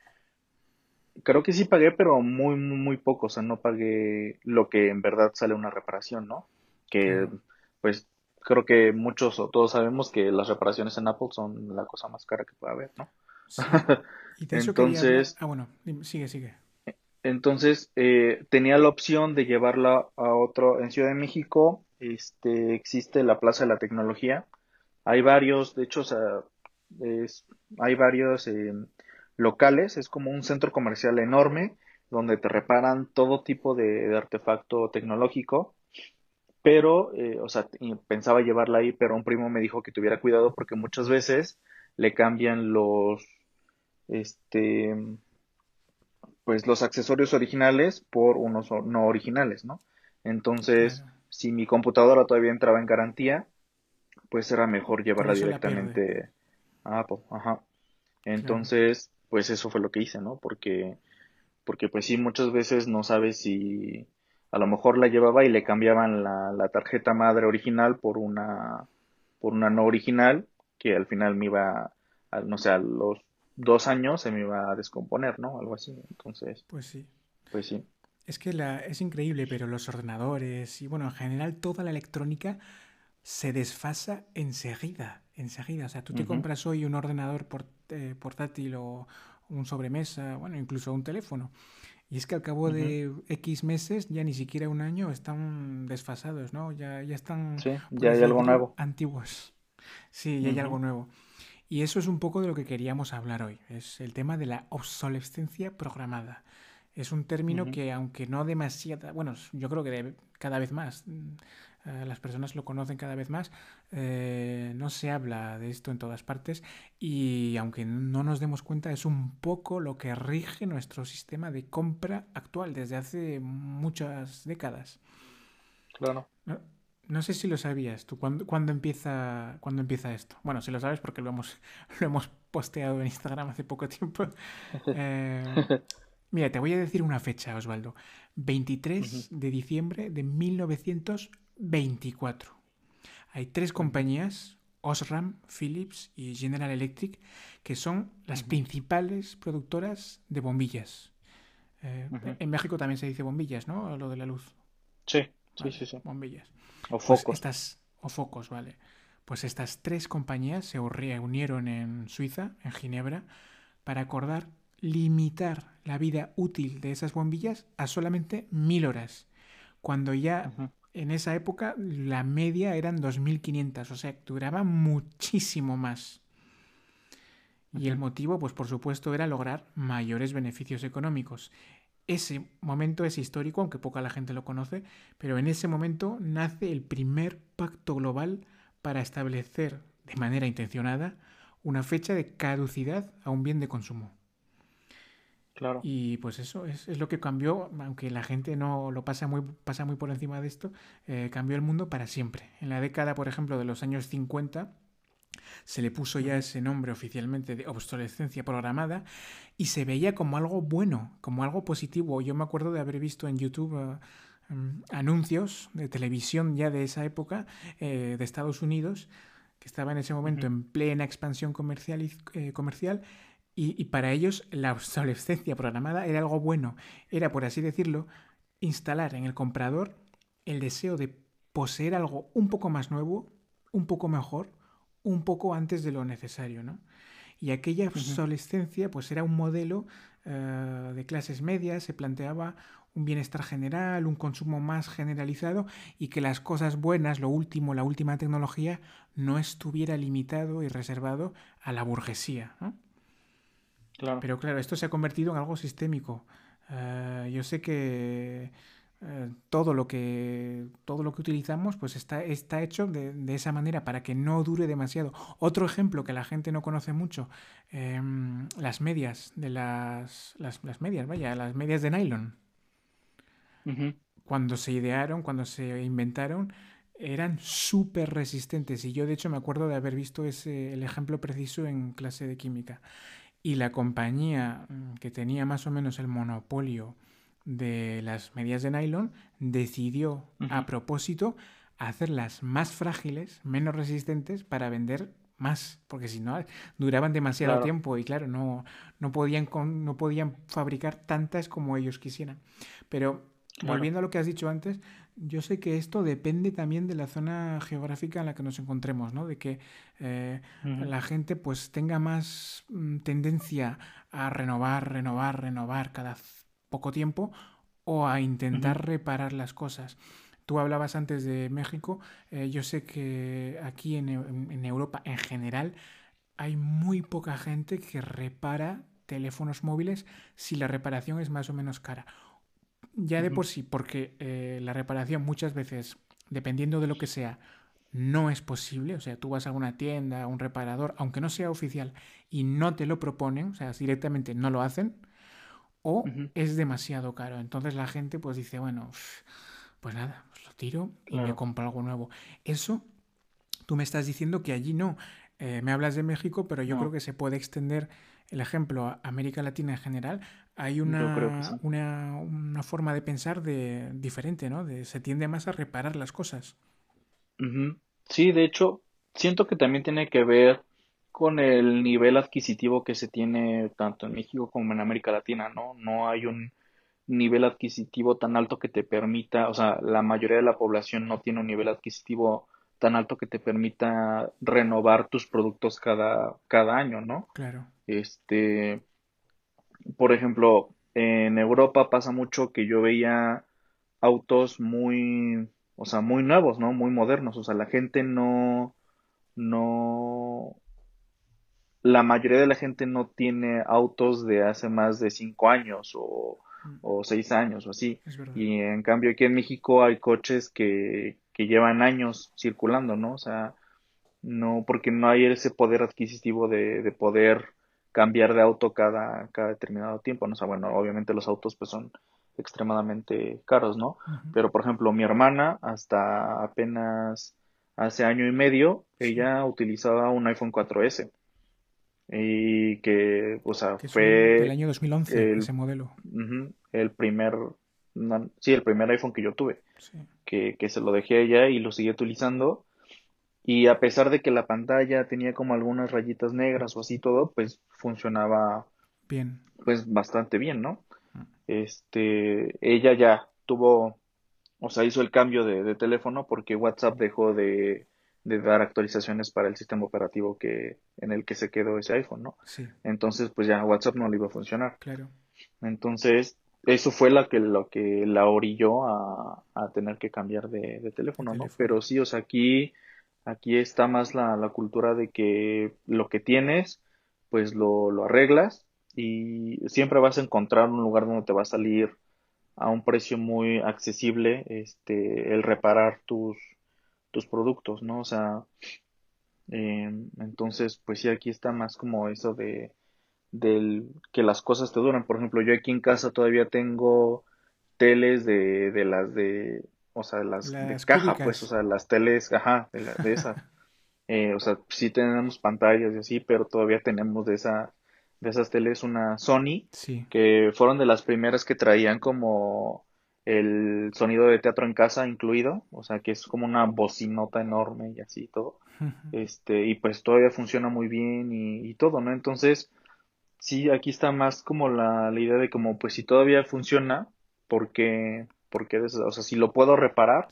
creo que sí pagué, pero muy, muy, muy poco. O sea, no pagué lo que en verdad sale una reparación, ¿no? Que pues creo que muchos o todos sabemos que las reparaciones en Apple son la cosa más cara que puede haber, ¿no? entonces, ah, bueno, sigue, sigue. Entonces, eh, tenía la opción de llevarla a otro, en Ciudad de México, este, existe la Plaza de la Tecnología, hay varios, de hecho, o sea, hay varios eh, locales, es como un centro comercial enorme donde te reparan todo tipo de, artefacto tecnológico, pero, eh, o sea, pensaba llevarla ahí, pero un primo me dijo que tuviera cuidado porque muchas veces le cambian los, este, pues los accesorios originales por unos no originales, ¿no? Entonces, si mi computadora todavía entraba en garantía, pues era mejor llevarla directamente a Apple, ajá. Entonces, pues eso fue lo que hice, ¿no? Porque, porque pues sí, muchas veces no sabes si a lo mejor la llevaba y le cambiaban la, la tarjeta madre original por una, por una no original, que al final me iba, a, no sé, a los dos años se me iba a descomponer, ¿no? Algo así. Entonces. Pues sí. Pues sí. Es que la, es increíble, pero los ordenadores y bueno, en general toda la electrónica se desfasa enseguida, enseguida. O sea, tú te compras hoy un ordenador eh, portátil o un sobremesa, bueno, incluso un teléfono. Y es que al cabo de X meses, ya ni siquiera un año, están desfasados, ¿no? Ya, ya están... Sí, ya hay algo nuevo. Antiguos. Sí, ya hay algo nuevo. Y eso es un poco de lo que queríamos hablar hoy. Es el tema de la obsolescencia programada. Es un término que, aunque no demasiada, bueno, yo creo que cada vez más eh, las personas lo conocen cada vez más, eh, no se habla de esto en todas partes y aunque no nos demos cuenta es un poco lo que rige nuestro sistema de compra actual desde hace muchas décadas. Claro. No, sé si lo sabías tú, ¿cuándo, empieza, ¿cuándo empieza esto? Bueno, si lo sabes porque lo hemos, lo hemos posteado en Instagram hace poco tiempo. Eh, mira, te voy a decir una fecha, Osvaldo. 23 de diciembre de 1900 24. Hay tres compañías, Osram, Philips y General Electric, que son las principales productoras de bombillas. Eh, en México también se dice bombillas, ¿no? Lo de la luz. Sí, sí, sí, sí. Bombillas. O pues focos. estas, o focos, vale. Pues estas tres compañías se reunieron en Suiza, en Ginebra, para acordar limitar la vida útil de esas bombillas a solamente mil horas, cuando ya en esa época la media eran 2.500, o sea, duraba muchísimo más. Y el motivo, pues por supuesto, era lograr mayores beneficios económicos. ese momento es histórico, aunque poca la gente lo conoce, pero en ese momento nace el primer pacto global para establecer de manera intencionada una fecha de caducidad a un bien de consumo. Claro. Y pues eso es, lo que cambió, aunque la gente no lo pasa muy, pasa muy por encima de esto, eh, cambió el mundo para siempre. En la década, por ejemplo, de los años 50, se le puso ya ese nombre oficialmente de obsolescencia programada y se veía como algo bueno, como algo positivo. Yo me acuerdo de haber visto en YouTube eh, mm, anuncios de televisión ya de esa época eh, de Estados Unidos, que estaba en ese momento en plena expansión comercial, y, eh, comercial y, y para ellos la obsolescencia programada era algo bueno. Era, por así decirlo, instalar en el comprador el deseo de poseer algo un poco más nuevo, un poco mejor, un poco antes de lo necesario, ¿no? Y aquella obsolescencia, pues era un modelo eh, de clases medias, se planteaba un bienestar general, un consumo más generalizado y que las cosas buenas, lo último, la última tecnología, no estuviera limitado y reservado a la burguesía. ¿no? Claro. Pero claro, esto se ha convertido en algo sistémico. Eh, yo sé que eh, todo lo que todo lo que utilizamos pues está, está hecho de, esa manera para que no dure demasiado. Otro ejemplo que la gente no conoce mucho, em, las medias de las, las, medias, vaya, las medias de nylon. Cuando se idearon, cuando se inventaron, eran súper resistentes. Y yo de hecho me acuerdo de haber visto ese, el ejemplo preciso en clase de química. Y la compañía mm, que tenía más o menos el monopolio de las medias de nylon decidió a propósito hacerlas más frágiles, menos resistentes para vender más, porque si no duraban demasiado tiempo y claro, no, no, podían no podían fabricar tantas como ellos quisieran. Pero volviendo a lo que has dicho antes, yo sé que esto depende también de la zona geográfica en la que nos encontremos, ¿no? De que eh, la gente pues tenga más mm, tendencia a renovar, renovar, renovar cada poco tiempo o a intentar reparar las cosas. Tú hablabas antes de México, eh, yo sé que aquí en, Europa en general hay muy poca gente que repara teléfonos móviles si la reparación es más o menos cara. Ya de por sí, porque eh, la reparación muchas veces, dependiendo de lo que sea, no es posible. O sea, tú vas a una tienda, a un reparador, aunque no sea oficial, y no te lo proponen, o sea, directamente no lo hacen o es demasiado caro. Entonces la gente pues dice, bueno, pues nada, pues lo tiro y me compro algo nuevo. Eso, tú me estás diciendo que allí no. Eh, me hablas de México, pero yo creo que se puede extender el ejemplo a América Latina en general. Hay una, una, forma de pensar de, diferente, ¿no? De, se tiende más a reparar las cosas. Sí, de hecho, siento que también tiene que ver con el nivel adquisitivo que se tiene tanto en México como en América Latina, ¿no? No hay un nivel adquisitivo tan alto que te permita, o sea, la mayoría de la población no tiene un nivel adquisitivo tan alto que te permita renovar tus productos cada, cada año, ¿no? Claro. Este, por ejemplo, en Europa pasa mucho que yo veía autos muy, o sea, muy nuevos, ¿no? Muy modernos, o sea, la gente no, no, la mayoría de la gente no tiene autos de hace más de cinco años o, mm. o seis años o así. Y en cambio aquí en México hay coches que, que llevan años circulando, ¿no? O sea, no, porque no hay ese poder adquisitivo de, de poder cambiar de auto cada, cada determinado tiempo, ¿no? O sea, bueno, obviamente los autos pues son extremadamente caros, ¿no? Pero por ejemplo, mi hermana hasta apenas hace año y medio, ella utilizaba un iPhone 4S y que, o sea, fue... el año 2011, ese modelo. el primer, sí, el primer iPhone que yo tuve, que, que se lo dejé a ella y lo seguí utilizando. Y a pesar de que la pantalla tenía como algunas rayitas negras o así todo, pues funcionaba bien. Pues bastante bien, ¿no? Este, ella ya tuvo, o sea, hizo el cambio de, de teléfono porque WhatsApp dejó de, de dar actualizaciones para el sistema operativo que en el que se quedó ese iPhone, ¿no? Sí. Entonces, pues ya WhatsApp no le iba a funcionar. Claro. Entonces, eso fue la que, lo que la orilló a, a tener que cambiar de, teléfono, ¿no? Pero sí, o sea, aquí, aquí está más la, la cultura de que lo que tienes, pues lo, lo arreglas y siempre vas a encontrar un lugar donde te va a salir a un precio muy accesible este el reparar tus tus productos, ¿no? O sea, em, entonces, pues sí, aquí está más como eso de del que las cosas te duran. Por ejemplo, yo aquí en casa todavía tengo teles de, de las de, o sea, las, de caja, pues, o sea, las teles, ajá, de, la, de esa. Eh, o sea, sí tenemos pantallas y así, pero todavía tenemos de esa, de esas teles una Sony, que fueron de las primeras que traían como el sonido de teatro en casa incluido, o sea que es como una bocinota enorme y así todo, este, y pues todavía funciona muy bien y, y, todo, ¿no? Entonces, sí, aquí está más como la, la idea de como, pues si todavía funciona, porque, porque, o sea, si lo puedo reparar,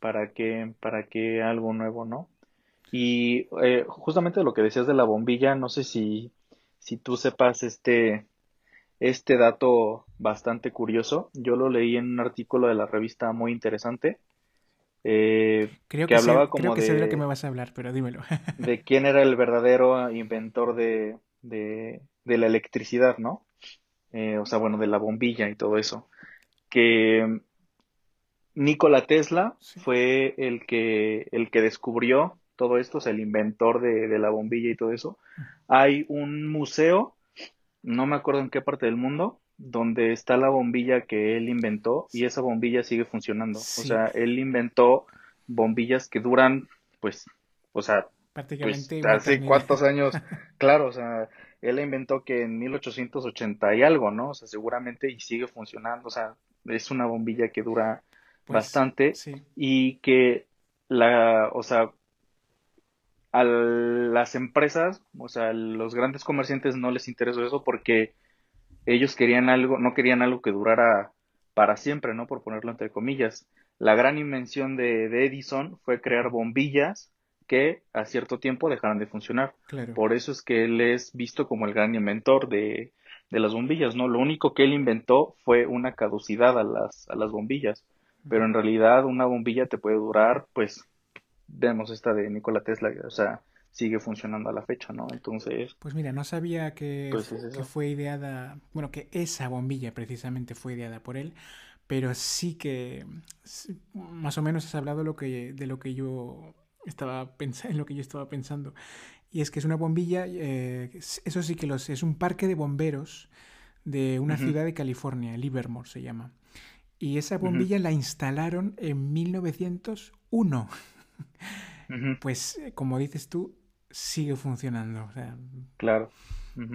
para que, para que algo nuevo, ¿no? Y eh, justamente lo que decías de la bombilla, no sé si, si tú sepas este, este dato bastante curioso. Yo lo leí en un artículo de la revista muy interesante. Eh, creo que, hablaba como creo que sé de lo que me vas a hablar, pero dímelo. de quién era el verdadero inventor de, de, de la electricidad, ¿no? Eh, o sea, bueno, de la bombilla y todo eso. Que Nikola Tesla fue el que, el que descubrió todo esto, o sea, el inventor de, de la bombilla y todo eso. Hay un museo no me acuerdo en qué parte del mundo, donde está la bombilla que él inventó y esa bombilla sigue funcionando. O sea, él inventó bombillas que duran, pues, o sea, prácticamente pues, hace cuántos años, claro, o sea, él inventó que en 1880 y algo, ¿no? O sea, seguramente y sigue funcionando, o sea, es una bombilla que dura pues, bastante y que la, o sea, a las empresas, o sea, los grandes comerciantes no les interesó eso porque ellos querían algo, no querían algo que durara para siempre, ¿no? Por ponerlo entre comillas. La gran invención de, Edison fue crear bombillas que a cierto tiempo dejaran de funcionar. Por eso es que él es visto como el gran inventor de, de las bombillas, ¿no? Lo único que él inventó fue una caducidad a las, a las bombillas. Pero en realidad una bombilla te puede durar, pues, vemos esta de Nikola Tesla, o sea, sigue funcionando a la fecha, ¿no? Entonces... Pues mira, no sabía que, pues que fue ideada, bueno, que esa bombilla precisamente fue ideada por él, pero sí que más o menos has hablado lo que, de lo que yo estaba pensando, en lo que yo estaba pensando. Y es que es una bombilla, eh, eso sí que lo sé, es un parque de bomberos de una ciudad de California, Livermore se llama. Y esa bombilla la instalaron en 1901. pues eh, como dices tú, sigue funcionando. claro.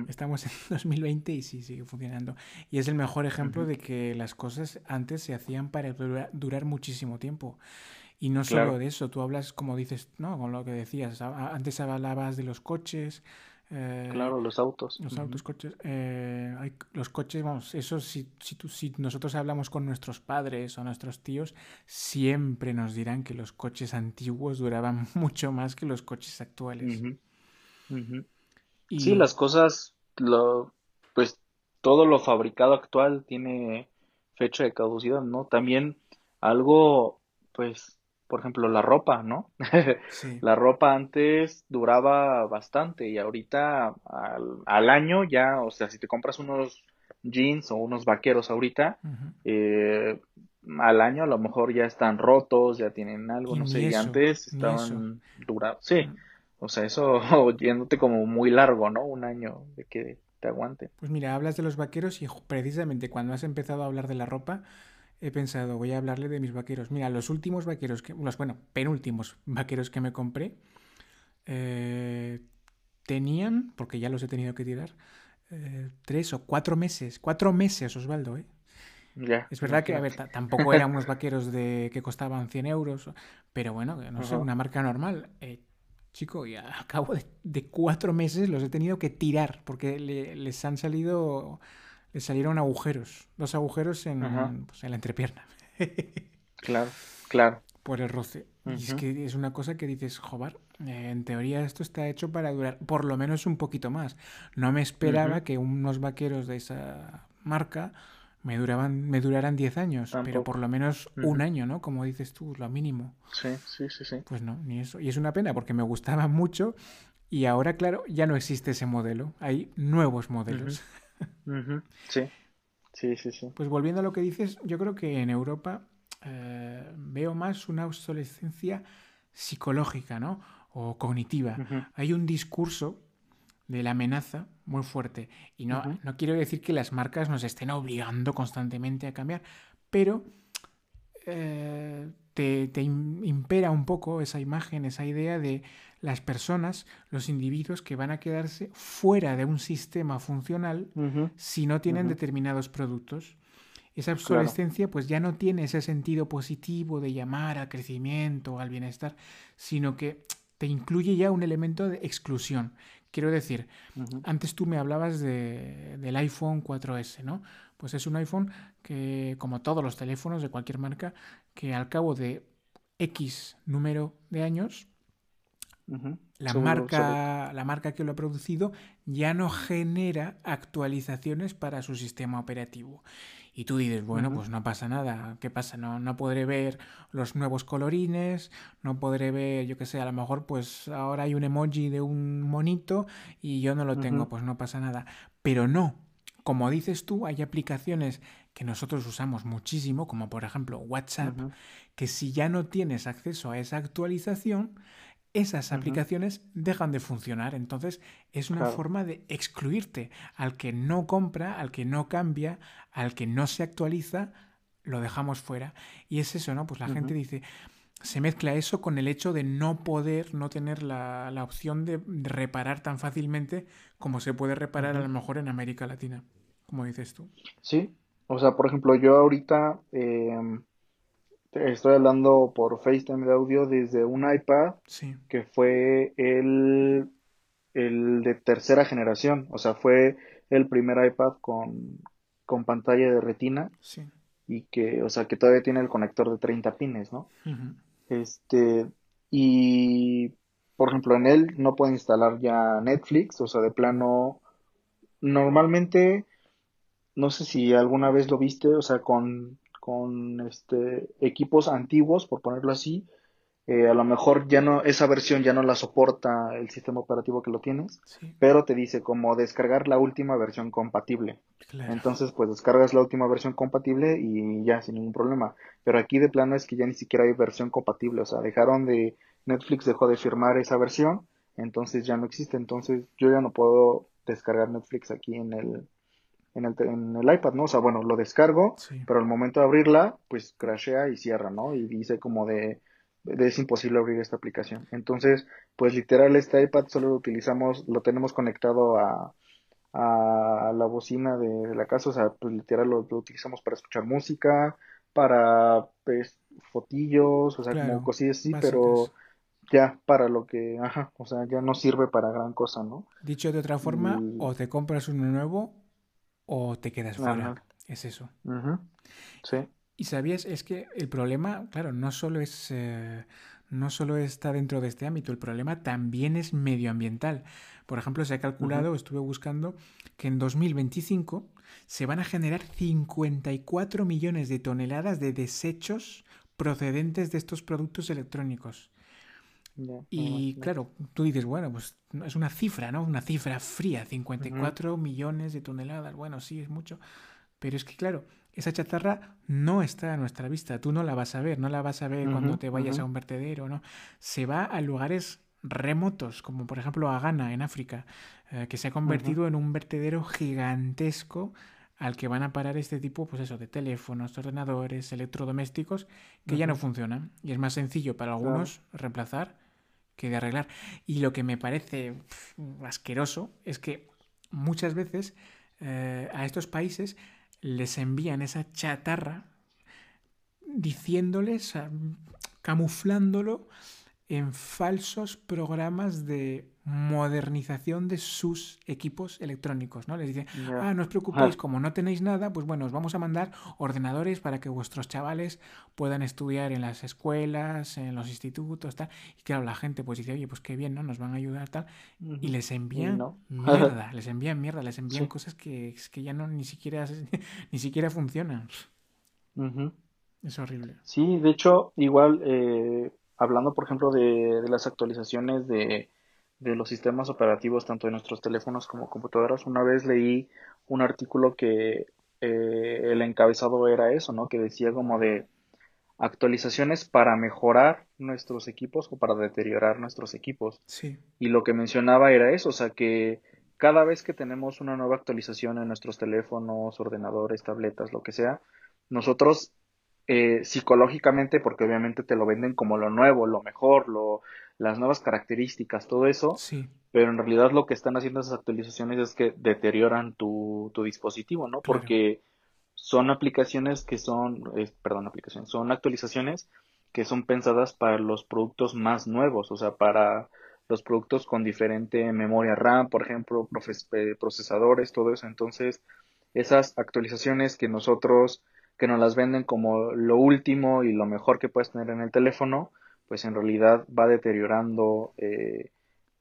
Estamos en 2020 y sí, sigue funcionando. Y es el mejor ejemplo de que las cosas antes se hacían para durar, muchísimo tiempo. Y no solo de eso, tú hablas, como dices, ¿no? Con lo que decías, antes hablabas de los coches, eh, claro, los autos. Los autos, coches. Eh, hay, los coches, vamos, eso si, si, si, nosotros hablamos con nuestros padres o nuestros tíos, siempre nos dirán que los coches antiguos duraban mucho más que los coches actuales. Y... Sí, las cosas, lo, pues todo lo fabricado actual tiene fecha de caducidad, ¿no? También algo, pues, por ejemplo, la ropa, ¿no? la ropa antes duraba bastante y ahorita al, año ya, o sea, si te compras unos jeans o unos vaqueros ahorita, eh, al año a lo mejor ya están rotos, ya tienen algo, no sé, y antes estaban durados. Sí, o sea, eso yéndote como muy largo, ¿no? Un año de que te aguante. Pues mira, hablas de los vaqueros y precisamente cuando has empezado a hablar de la ropa, he pensado, voy a hablarle de mis vaqueros. Mira, los últimos vaqueros, que, los, bueno, penúltimos vaqueros que me compré, eh, tenían, porque ya los he tenido que tirar, eh, tres o cuatro meses. Cuatro meses, Osvaldo, ¿eh? Ya, es verdad que, a ver, tampoco eran unos vaqueros de que costaban 100 euros, pero bueno, no sé, una marca normal. Eh, chico, y a cabo de, cuatro meses los he tenido que tirar porque les han salido le salieron agujeros, dos agujeros en, pues, en la entrepierna. claro, claro. Por el roce. Y es que es una cosa que dices, joder, eh, en teoría esto está hecho para durar por lo menos un poquito más. No me esperaba que unos vaqueros de esa marca me duraban me duraran 10 años, pero por lo menos un año, ¿no? Como dices tú, lo mínimo. Sí, sí, sí, sí. Pues no, ni eso. Y es una pena porque me gustaba mucho Y ahora, claro, ya no existe ese modelo, hay nuevos modelos. Sí, sí, sí, sí. Pues volviendo a lo que dices, yo creo que en Europa eh, veo más una obsolescencia psicológica, ¿no? O cognitiva. Hay un discurso de la amenaza muy fuerte. Y no, no quiero decir que las marcas nos estén obligando constantemente a cambiar, pero eh, te, impera un poco esa imagen, esa idea de las personas, los individuos que van a quedarse fuera de un sistema funcional si no tienen determinados productos. Esa obsolescencia pues ya no tiene ese sentido positivo de llamar al crecimiento, al bienestar, sino que te incluye ya un elemento de exclusión. Quiero decir, antes tú me hablabas de, del iPhone 4S, ¿no? Pues es un iPhone que, como todos los teléfonos de cualquier marca, que al cabo de X número de años, la, marca, la marca que lo ha producido ya no genera actualizaciones para su sistema operativo. Y tú dices, bueno, pues no pasa nada. ¿Qué pasa? No, no podré ver los nuevos colorines, no podré ver, yo qué sé, a lo mejor pues ahora hay un emoji de un monito y yo no lo tengo, pues no pasa nada. Pero no, como dices tú, hay aplicaciones que nosotros usamos muchísimo, como por ejemplo WhatsApp, que si ya no tienes acceso a esa actualización, esas aplicaciones dejan de funcionar. Entonces es una forma de excluirte. Al que no compra, al que no cambia, al que no se actualiza, lo dejamos fuera. Y es eso, ¿no? Pues la gente dice, se mezcla eso con el hecho de no poder, no tener la, la opción de reparar tan fácilmente como se puede reparar a lo mejor en América Latina, como dices tú. Sí, o sea, por ejemplo, yo ahorita... Eh Estoy hablando por FaceTime de audio desde un iPad que fue el, el de tercera generación. O sea, fue el primer iPad con, con pantalla de retina. Y que, o sea, que todavía tiene el conector de 30 pines, ¿no? Este, y por ejemplo, en él no puede instalar ya Netflix, o sea, de plano, normalmente, no sé si alguna vez lo viste, o sea, con con este, equipos antiguos, por ponerlo así, eh, a lo mejor ya no, esa versión ya no la soporta el sistema operativo que lo tienes, pero te dice como descargar la última versión compatible. Entonces, pues descargas la última versión compatible y ya, sin ningún problema. Pero aquí de plano es que ya ni siquiera hay versión compatible, o sea, dejaron de, Netflix dejó de firmar esa versión, entonces ya no existe, entonces yo ya no puedo descargar Netflix aquí en el, en el, en el iPad, ¿no? O sea, bueno, lo descargo, pero al momento de abrirla, pues crashea y cierra, ¿no? Y dice como de, es imposible abrir esta aplicación. Entonces, pues literal este iPad solo lo utilizamos, lo tenemos conectado a, a la bocina de, la casa, o sea, pues literal lo, utilizamos para escuchar música, para pues, fotillos, o sea, como cosillas así, pero ya para lo que, ajá, o sea, ya no sirve para gran cosa, ¿no? Dicho de otra forma, o te compras uno nuevo o te quedas fuera. Es eso. Sí. Y sabías, es que el problema, claro, no solo es... Eh, no solo está dentro de este ámbito, el problema también es medioambiental. Por ejemplo, se ha calculado, estuve buscando, que en 2025 se van a generar 54 millones de toneladas de desechos procedentes de estos productos electrónicos y claro, tú dices, bueno, pues es una cifra, ¿no? Una cifra fría, 54 millones de toneladas. Bueno, sí, es mucho. Pero es que, claro, esa chatarra no está a nuestra vista. Tú no la vas a ver, no la vas a ver cuando te vayas a un vertedero, ¿no? Se va a lugares remotos, como por ejemplo a Ghana, en África, eh, que se ha convertido en un vertedero gigantesco al que van a parar este tipo, pues eso, de teléfonos, ordenadores, electrodomésticos, que ya no funcionan. Y es más sencillo para algunos reemplazar que de arreglar. Y lo que me parece asqueroso es que muchas veces eh, a estos países les envían esa chatarra diciéndoles, camuflándolo en falsos programas de modernización de sus equipos electrónicos, ¿no? Les dicen, ah, no os preocupéis, como no tenéis nada, pues bueno, os vamos a mandar ordenadores para que vuestros chavales puedan estudiar en las escuelas, en los institutos, tal. Y claro, la gente pues dice, oye, pues qué bien, ¿no? Nos van a ayudar, tal. Y les envían mierda, les envían mierda, les envían cosas que, que ya no ni siquiera, ni siquiera funcionan. Es horrible. Sí, de hecho, igual, eh, hablando, por ejemplo, de, de las actualizaciones de de los sistemas operativos tanto de nuestros teléfonos como computadoras. Una vez leí un artículo que eh, el encabezado era eso, ¿no? Que decía como de actualizaciones para mejorar nuestros equipos o para deteriorar nuestros equipos. Sí. Y lo que mencionaba era eso, o sea que cada vez que tenemos una nueva actualización en nuestros teléfonos, ordenadores, tabletas, lo que sea, nosotros eh, psicológicamente, porque obviamente te lo venden como lo nuevo, lo mejor, lo, las nuevas características, todo eso, Sí. pero en realidad lo que están haciendo esas actualizaciones es que deterioran tu, tu dispositivo, ¿no? Claro. Porque son aplicaciones que son, eh, perdón, aplicaciones, son actualizaciones que son pensadas para los productos más nuevos, o sea, para los productos con diferente memoria RAM, por ejemplo, eh, procesadores, todo eso. Entonces, esas actualizaciones que nosotros, que nos las venden como lo último y lo mejor que puedes tener en el teléfono, pues en realidad va deteriorando eh,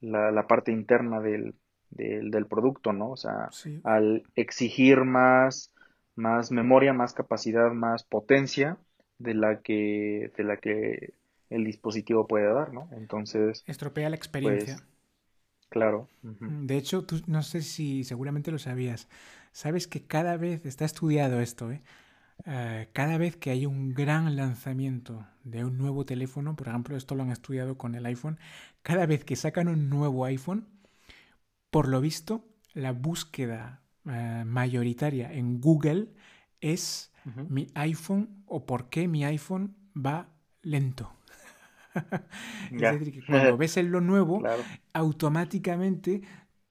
la, la parte interna del, del, del producto, ¿no? O sea, Sí. al exigir más, más memoria, más capacidad, más potencia de la que, de la que el dispositivo puede dar, ¿no? Entonces, Estropea la experiencia. pues, claro. ujú, De hecho, tú no sé si seguramente lo sabías. Sabes que cada vez, está estudiado esto, ¿eh? Eh, cada vez que hay un gran lanzamiento de un nuevo teléfono, por ejemplo, esto lo han estudiado con el iPhone, cada vez que sacan un nuevo iPhone, por lo visto, la búsqueda eh, mayoritaria en Google es mi iPhone o por qué mi iPhone va lento. Es decir, que cuando ves en lo nuevo, Claro. automáticamente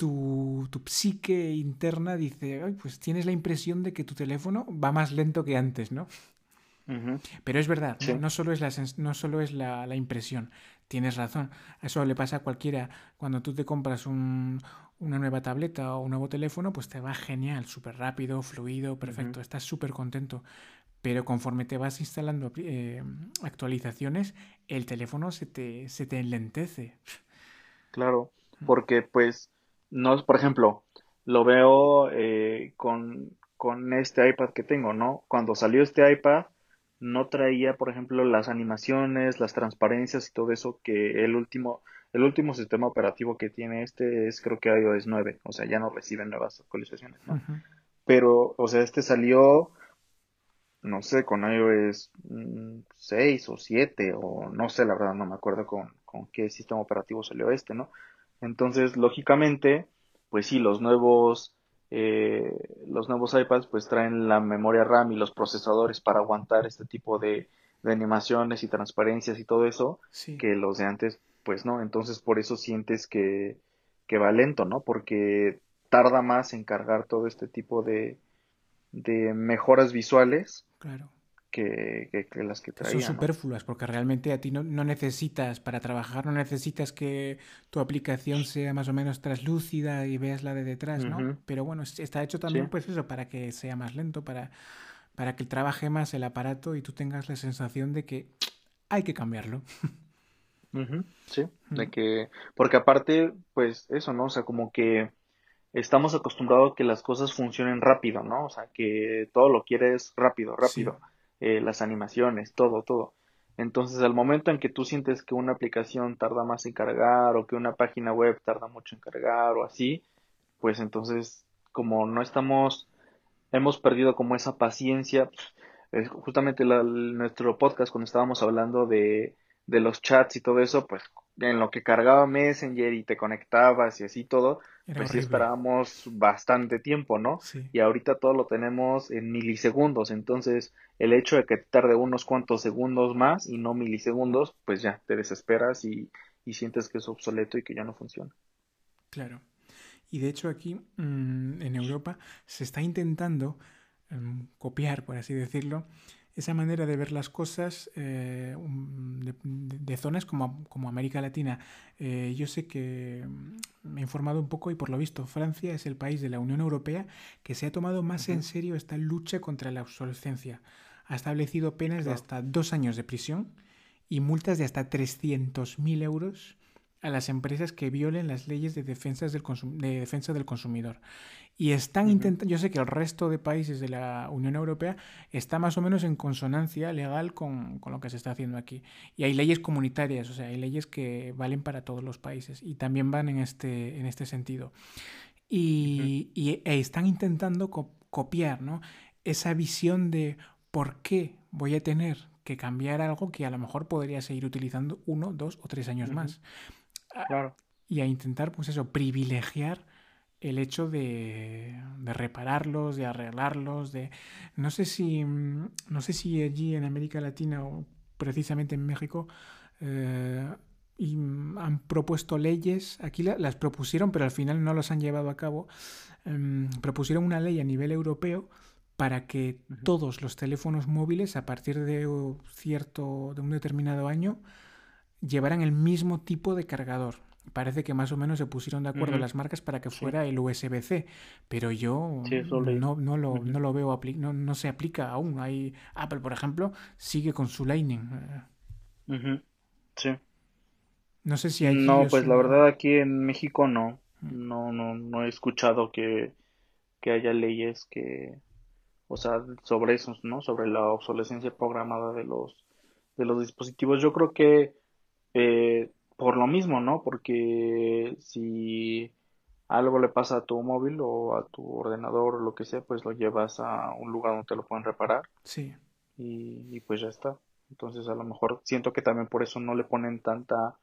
tu, tu psique interna dice, "Ay, pues tienes la impresión de que tu teléfono va más lento que antes, ¿no? Pero es verdad, Sí. no, no solo es, la, no solo es la, la impresión, tienes razón. Eso le pasa a cualquiera. Cuando tú te compras un- una nueva tableta o un nuevo teléfono, pues te va genial, súper rápido, fluido, perfecto, estás súper contento. Pero conforme te vas instalando eh, actualizaciones, el teléfono se te, se te enlentece. Claro. Porque, pues, no, por ejemplo, lo veo eh, con, con este iPad que tengo, ¿no? Cuando salió este iPad, no traía, por ejemplo, las animaciones, las transparencias y todo eso que el último, el último sistema operativo que tiene este es creo que iOS 9, o sea, ya no recibe nuevas actualizaciones, ¿no? Pero, o sea, este salió, no sé, con iOS mm, 6 o 7 o no sé, la verdad no me acuerdo con, con qué sistema operativo salió este, ¿no? Entonces, lógicamente, pues sí, los nuevos, eh, los nuevos iPads pues traen la memoria RAM y los procesadores para aguantar este tipo de, de animaciones y transparencias y todo eso, Sí. que los de antes pues no, entonces por eso sientes que, que va lento, ¿no? Porque tarda más en cargar todo este tipo de, de mejoras visuales Claro. Que, que, que las que son traía, ¿no? superfluas, porque realmente a ti no, no necesitas, para trabajar, no necesitas que tu aplicación sea más o menos traslúcida y veas la de detrás, ¿no? Pero bueno, es- está hecho también, Sí. pues eso, para que sea más lento, para, para que trabaje más el aparato y tú tengas la sensación de que hay que cambiarlo. Sí, de que, porque aparte, pues eso, ¿no? O sea, como que estamos acostumbrados a que las cosas funcionen rápido, ¿no? O sea, que todo lo quieres rápido, Sí, rápido, eh, las animaciones, todo, todo. Entonces, al momento en que tú sientes que una aplicación tarda más en cargar o que una página web tarda mucho en cargar o así, pues entonces, como no estamos, hemos perdido como esa paciencia, eh, justamente nuestro podcast cuando estábamos hablando de, de los chats y todo eso, pues en lo que cargaba Messenger y te conectabas y así todo, era pues sí esperábamos bastante tiempo, ¿no? Sí, Y ahorita todo lo tenemos en milisegundos, entonces el hecho de que te tarde unos cuantos segundos más y no milisegundos, pues ya te desesperas y, y sientes que es obsoleto y que ya no funciona. claro. Y de hecho aquí mm, en Europa se está intentando em, copiar, por así decirlo, esa manera de ver las cosas eh, um, de, de- zonas como, como América Latina. Eh, yo sé que mm, me he informado un poco y por lo visto Francia es el país de la Unión Europea que se ha tomado más en serio esta lucha contra la obsolescencia. Ha establecido penas de hasta dos años de prisión y multas de hasta 300.000 euros a las empresas que violen las leyes de, defensas del de defensa del consumidor. Y están intentando, yo sé que el resto de países de la Unión Europea está más o menos en consonancia legal con, lo que se está haciendo aquí. Y hay leyes comunitarias, o sea, hay leyes que valen para todos los países y también van en este, en este sentido. Y, e están intentando copiar ¿no? esa visión de por qué voy a tener que cambiar algo que a lo mejor podría seguir utilizando uno, dos o tres años más. Claro. Y a intentar, pues eso, privilegiar el hecho de, repararlos, de arreglarlos, de no sé si mm, no sé si allí en América Latina o precisamente en México eh, y han propuesto leyes, aquí las propusieron, pero al final no las han llevado a cabo. Em, propusieron una ley a nivel europeo para que todos los teléfonos móviles a partir de cierto de un determinado año llevaran el mismo tipo de cargador parece que más o menos se pusieron de acuerdo las marcas para que fuera el USB-C, pero yo no, no, lo, no, lo, veo, no, no, se aplica aún. Hay, Apple, por ejemplo, sigue con su Lightning. Sí. No sé si hay... No, pues la verdad aquí en México no. No, no, no he escuchado que, que haya leyes que, o sea, sobre eso, ¿no? Sobre la obsolescencia programada de los, de los dispositivos. Yo creo que eh, por lo mismo, ¿no? Porque si algo le pasa a tu móvil o a tu ordenador o lo que sea, pues lo llevas a un lugar donde te lo pueden reparar. Sí. Y, pues ya está. Entonces a lo mejor siento que también por eso no le ponen tanta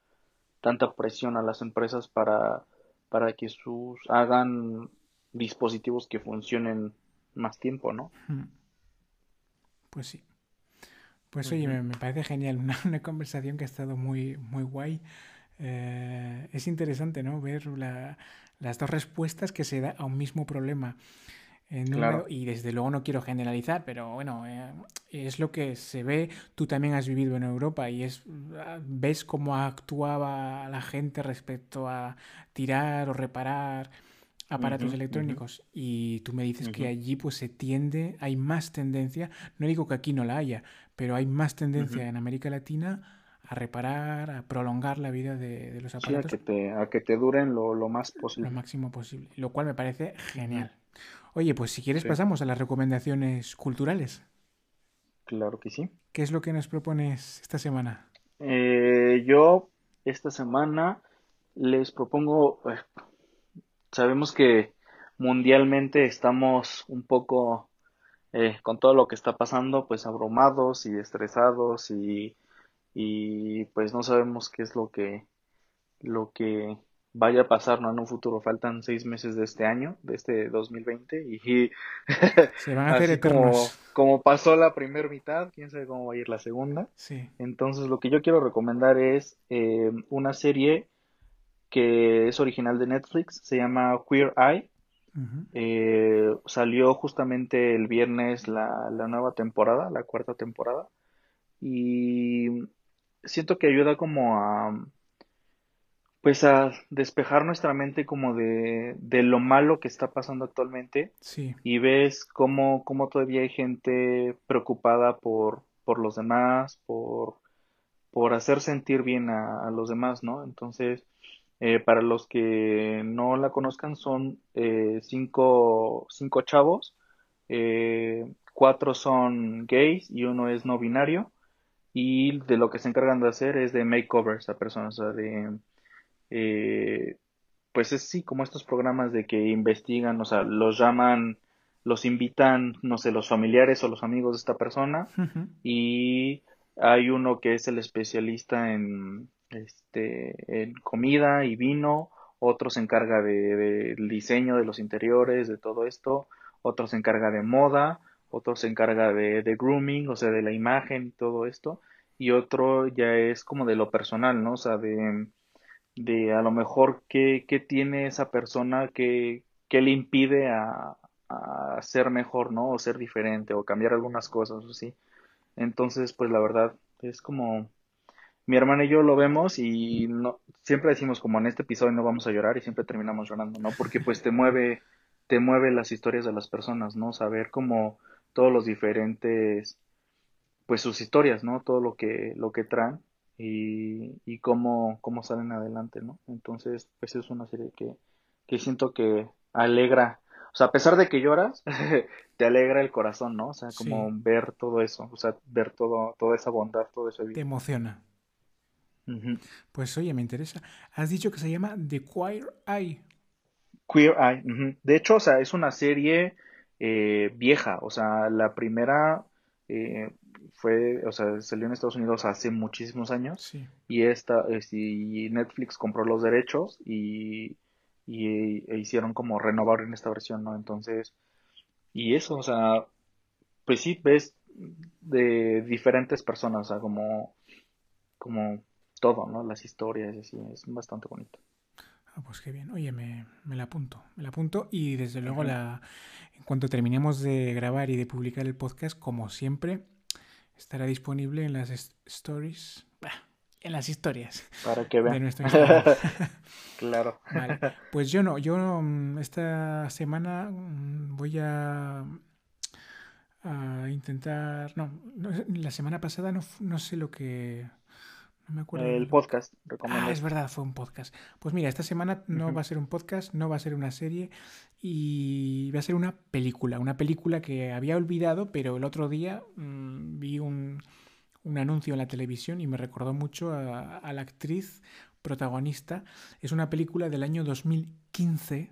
tanta presión a las empresas para para que sus hagan dispositivos que funcionen más tiempo, ¿no? Pues sí. Pues oye, me, parece genial, una, conversación que ha estado muy, muy guay. Eh, es interesante, ¿no? Ver las dos respuestas que se da a un mismo problema. y desde luego no quiero generalizar, pero bueno, eh, es lo que se ve. Tú también has vivido en Europa y es ves cómo actuaba la gente respecto a tirar o reparar aparatos electrónicos y tú me dices que allí pues se tiende, hay más tendencia, no digo que aquí no la haya, pero hay más tendencia en América Latina a reparar, a prolongar la vida de, los aparatos. Sí, a que te, a que te duren lo, más posible. Lo máximo posible, lo cual me parece genial. Oye, pues si quieres pasamos a las recomendaciones culturales. Claro que sí. ¿Qué es lo que nos propones esta semana? Eh, yo esta semana les propongo, eh, sabemos que mundialmente estamos un poco eh, con todo lo que está pasando, pues abrumados y estresados y, y pues no sabemos qué es lo que lo que vaya a pasar ¿no? en un futuro. Faltan seis meses de este año, de este 2020 y se van a hacer como, como, pasó la primera mitad, quién sabe cómo va a ir la segunda. Sí. Entonces lo que yo quiero recomendar es eh, una serie que es original de Netflix, se llama Queer Eye. Eh, salió justamente el viernes la, la, nueva temporada, la cuarta temporada. Y siento que ayuda como a pues a despejar nuestra mente como de, de lo malo que está pasando actualmente. Sí. Y ves cómo, cómo todavía hay gente preocupada por, por los demás, por, por hacer sentir bien a, a los demás, ¿no? Entonces, eh, para los que no la conozcan, son eh, cinco, cinco chavos, eh, cuatro son gays y uno es no binario. Y de lo que se encargan de hacer es de makeovers a personas, o sea, de, pues es sí, como estos programas de que investigan, o sea, los llaman, los invitan, no sé, los familiares o los amigos de esta persona. Y hay uno que es el especialista en este, en comida y vino, otro se encarga del de, diseño de los interiores, de todo esto, otro se encarga de moda, otro se encarga de, de, grooming, o sea, de la imagen y todo esto, y otro ya es como de lo personal, ¿no? O sea, de, de a lo mejor qué, qué tiene esa persona que, que le impide a, a, ser mejor, ¿no? O ser diferente, o cambiar algunas cosas, o así. Entonces, pues la verdad, es como mi hermana y yo lo vemos y no, siempre decimos como en este episodio no vamos a llorar y siempre terminamos llorando, ¿no? Porque pues te mueve, te mueve las historias de las personas, ¿no? Saber como todos los diferentes, pues sus historias, ¿no? Todo lo que, lo que traen y, y cómo, cómo salen adelante, ¿no? Entonces, pues es una serie que, que siento que alegra, o sea, a pesar de que lloras, te alegra el corazón, ¿no? O sea, como ver todo eso, o sea, ver todo, toda esa bondad, todo eso. Te emociona. Pues oye, me interesa. Has dicho que se llama The Queer Eye. Queer Eye. De hecho, o sea, es una serie eh, vieja. O sea, la primera eh, fue, o sea, salió en Estados Unidos hace muchísimos años. Y esta, y Netflix compró los derechos y, y e hicieron como renovar en esta versión, ¿no? Entonces, y eso, o sea, pues sí ves de diferentes personas, o sea, como, como todo, ¿no? Las historias, así, es bastante bonito. Ah, pues qué bien. Oye, me, me la apunto. Me la apunto y desde luego la, en cuanto terminemos de grabar y de publicar el podcast, como siempre, estará disponible en las stories. En las historias. Para que vean. claro. Vale. Pues yo no, yo mm, esta semana mm, voy a, a intentar. No, la semana pasada no, no sé lo que me acuerdo. El podcast, Ah, es verdad, fue un podcast. Pues mira, esta semana no va a ser un podcast, no va a ser una serie y va a ser una película. Una película que había olvidado, pero el otro día mm, vi un, anuncio en la televisión y me recordó mucho a, la actriz protagonista. Es una película del año 2015,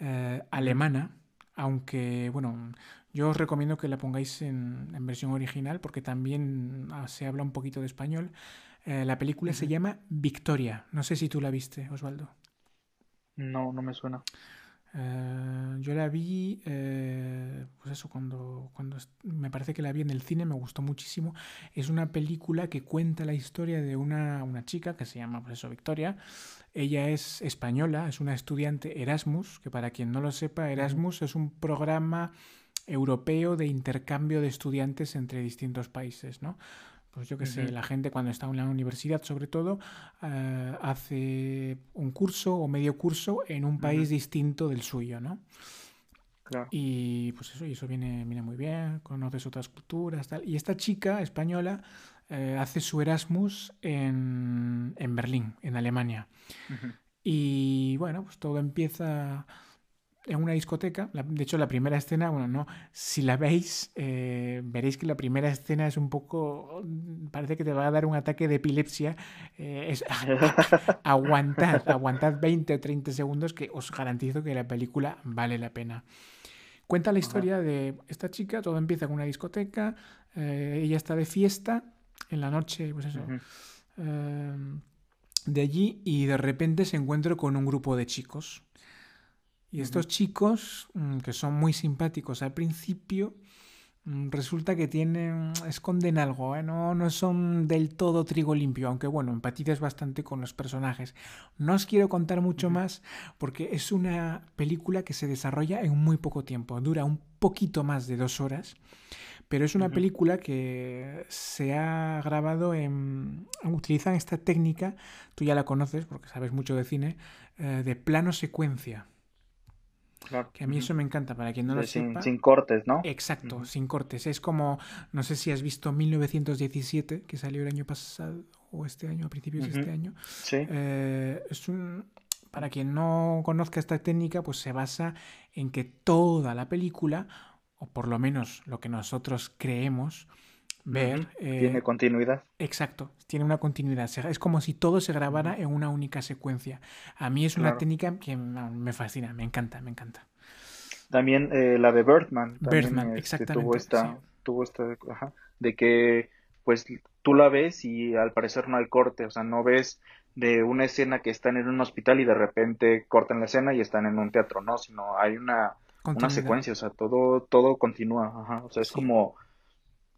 eh, alemana, aunque, bueno, yo os recomiendo que la pongáis en, en versión original porque también ah, se habla un poquito de español. Eh, la película se llama Victoria. No sé si tú la viste, Osvaldo. No, no me suena. Eh, yo la vi, eh, pues eso, cuando, cuando me parece que la vi en el cine, me gustó muchísimo. Es una película que cuenta la historia de una, una chica que se llama, pues eso, Victoria. Ella es española, es una estudiante Erasmus, que para quien no lo sepa, Erasmus es un programa europeo de intercambio de estudiantes entre distintos países, ¿no? Pues yo qué sé, la gente cuando está en la universidad sobre todo eh, hace un curso o medio curso en un país distinto del suyo, ¿no? Claro. Y pues eso, y eso viene, viene muy bien, conoces otras culturas, tal. Y esta chica española eh, hace su Erasmus en, en Berlín, en Alemania. Y bueno, pues todo empieza en una discoteca. de hecho, la primera escena, bueno, no, si la veis, eh, veréis que la primera escena es un poco, parece que te va a dar un ataque de epilepsia. Eh, es, aguantad, aguantad 20 o 30 segundos que os garantizo que la película vale la pena. Cuenta la historia de esta chica, todo empieza con una discoteca, eh, ella está de fiesta en la noche, pues eso. de allí y de repente se encuentra con un grupo de chicos y estos chicos, mm, que son muy simpáticos al principio, mm, resulta que tienen, esconden algo, ¿eh? no, no son del todo trigo limpio, aunque bueno, empatizas bastante con los personajes. No os quiero contar mucho más porque es una película que se desarrolla en muy poco tiempo, dura un poquito más de dos horas, pero es una película que se ha grabado en... utilizan esta técnica, tú ya la conoces porque sabes mucho de cine, eh, de plano secuencia. Que a mí eso me encanta, para quien no lo sin, sepa. Sin cortes, ¿no? Exacto, sin cortes. Es como, no sé si has visto 1917, que salió el año pasado, o este año, a principios de este año. Sí. Eh, es un, para quien no conozca esta técnica, pues se basa en que toda la película, o por lo menos lo que nosotros creemos, ver. tiene eh, continuidad. Exacto, tiene una continuidad. Es como si todo se grabara en una única secuencia. A mí es una técnica que me fascina, me encanta, me encanta. También eh, la de Birdman. Birdman, este, exactamente. Tuvo esta, tuvo esta ajá, de que pues tú la ves y al parecer no hay corte, o sea, no ves de una escena que están en un hospital y de repente cortan la escena y están en un teatro, no, sino hay una, una secuencia, o sea, todo, todo continúa, ajá, o sea, es como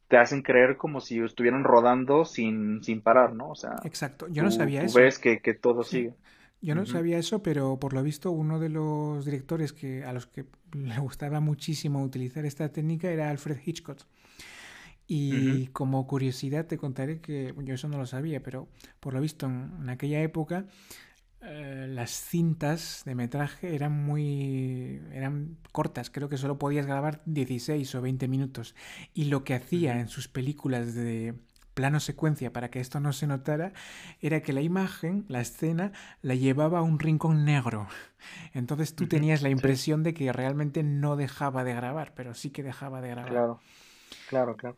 te hacen creer como si estuvieran rodando sin, sin parar, ¿no? O sea, exacto. Yo no sabía eso. ves que, que todo sigue. Yo no sabía eso, pero por lo visto uno de los directores que a los que le gustaba muchísimo utilizar esta técnica era Alfred Hitchcock. Y como curiosidad te contaré que yo eso no lo sabía, pero por lo visto en aquella época eh, las cintas de metraje eran muy eran cortas, creo que solo podías grabar 16 o 20 minutos y lo que hacía en sus películas de plano secuencia para que esto no se notara, era que la imagen, la escena, la llevaba a un rincón negro. Entonces tú tenías la impresión de que realmente no dejaba de grabar, pero sí que dejaba de grabar. Claro, claro, claro.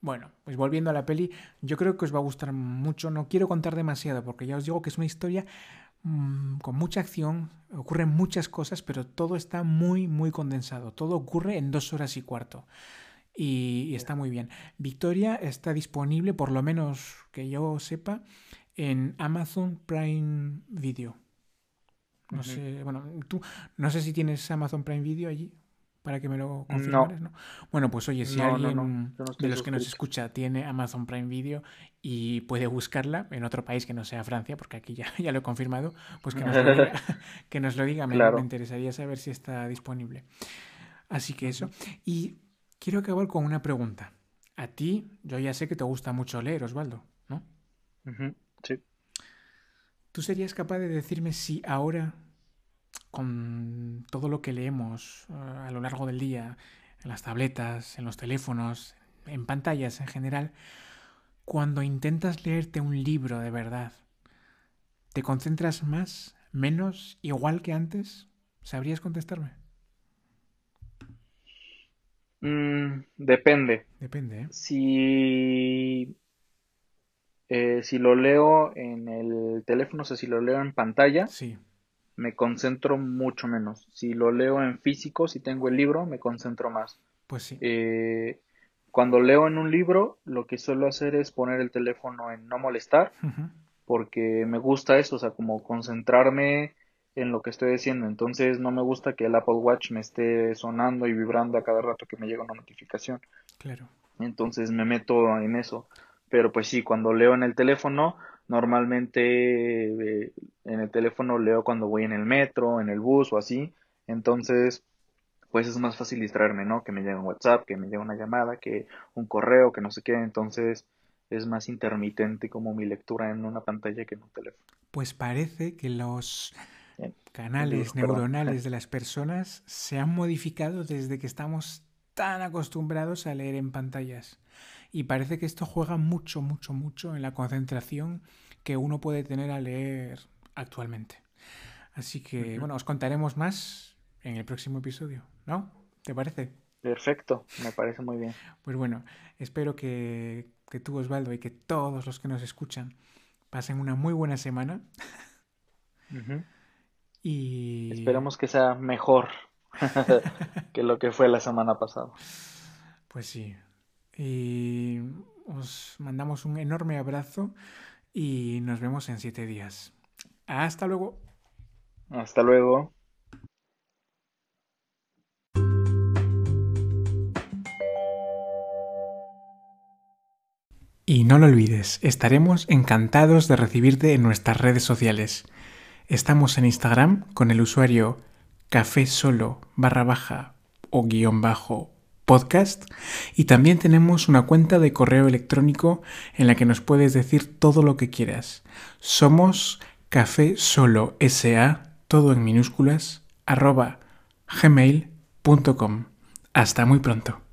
Bueno, pues volviendo a la peli, yo creo que os va a gustar mucho. No quiero contar demasiado porque ya os digo que es una historia mm, con mucha acción, ocurren muchas cosas, pero todo está muy, muy condensado. Todo ocurre en dos horas y cuarto y, está muy bien. Victoria está disponible, por lo menos que yo sepa, en Amazon Prime Video. No sé, bueno, tú no sé si tienes Amazon Prime Video allí para que me lo confirmes, no. Bueno, pues oye, si alguien de los que nos escucha tiene Amazon Prime Video y puede buscarla en otro país que no sea Francia, porque aquí ya, ya lo he confirmado, pues que nos lo diga, que nos lo diga me, me interesaría saber si está disponible. Así que eso. Y Quiero acabar con una pregunta. A ti, yo ya sé que te gusta mucho leer, Osvaldo, ¿no? sí. ¿Tú serías capaz de decirme si ahora, con todo lo que leemos eh, a lo largo del día, en las tabletas, en los teléfonos, en pantallas en general, cuando intentas leerte un libro de verdad, ¿te concentras más, menos, igual que antes? ¿Sabrías contestarme? Mm, depende. Depende. ¿eh? Si, eh, si lo leo en el teléfono, o sea, si lo leo en pantalla, sí. Me concentro mucho menos. Si lo leo en físico, si tengo el libro, me concentro más. Pues sí. Eh, cuando leo en un libro, lo que suelo hacer es poner el teléfono en no molestar, porque me gusta eso, o sea, como concentrarme en lo que estoy haciendo. Entonces no me gusta que el Apple Watch me esté sonando y vibrando a cada rato que me llega una notificación. Claro. Entonces me meto en eso. Pero pues sí, cuando leo en el teléfono, normalmente eh, en el teléfono leo cuando voy en el metro, en el bus o así. Entonces, pues es más fácil distraerme, ¿no? Que me llegue un WhatsApp, que me llegue una llamada, que un correo, que no sé qué. Entonces es más intermitente como mi lectura en una pantalla que en un teléfono. Pues parece que los canales neuronales de las personas se han modificado desde que estamos tan acostumbrados a leer en pantallas. Y parece que esto juega mucho, mucho, mucho en la concentración que uno puede tener al leer actualmente. Así que, bueno, os contaremos más en el próximo episodio, ¿no? ¿Te parece? Perfecto, me parece muy bien. Pues bueno, espero que, que tú, Osvaldo, y que todos los que nos escuchan pasen una muy buena semana. Y... Esperamos que sea mejor que lo que fue la semana pasada. Pues sí. Y os mandamos un enorme abrazo y nos vemos en siete días. Hasta luego. Hasta luego. Y no lo olvides, estaremos encantados de recibirte en nuestras redes sociales. Estamos en Instagram con el usuario café solo barra baja o guion bajo podcast y también tenemos una cuenta de correo electrónico en la que nos puedes decir todo lo que quieras. Somos café solo sa, todo en minúsculas, arroba gmail.com. Hasta muy pronto.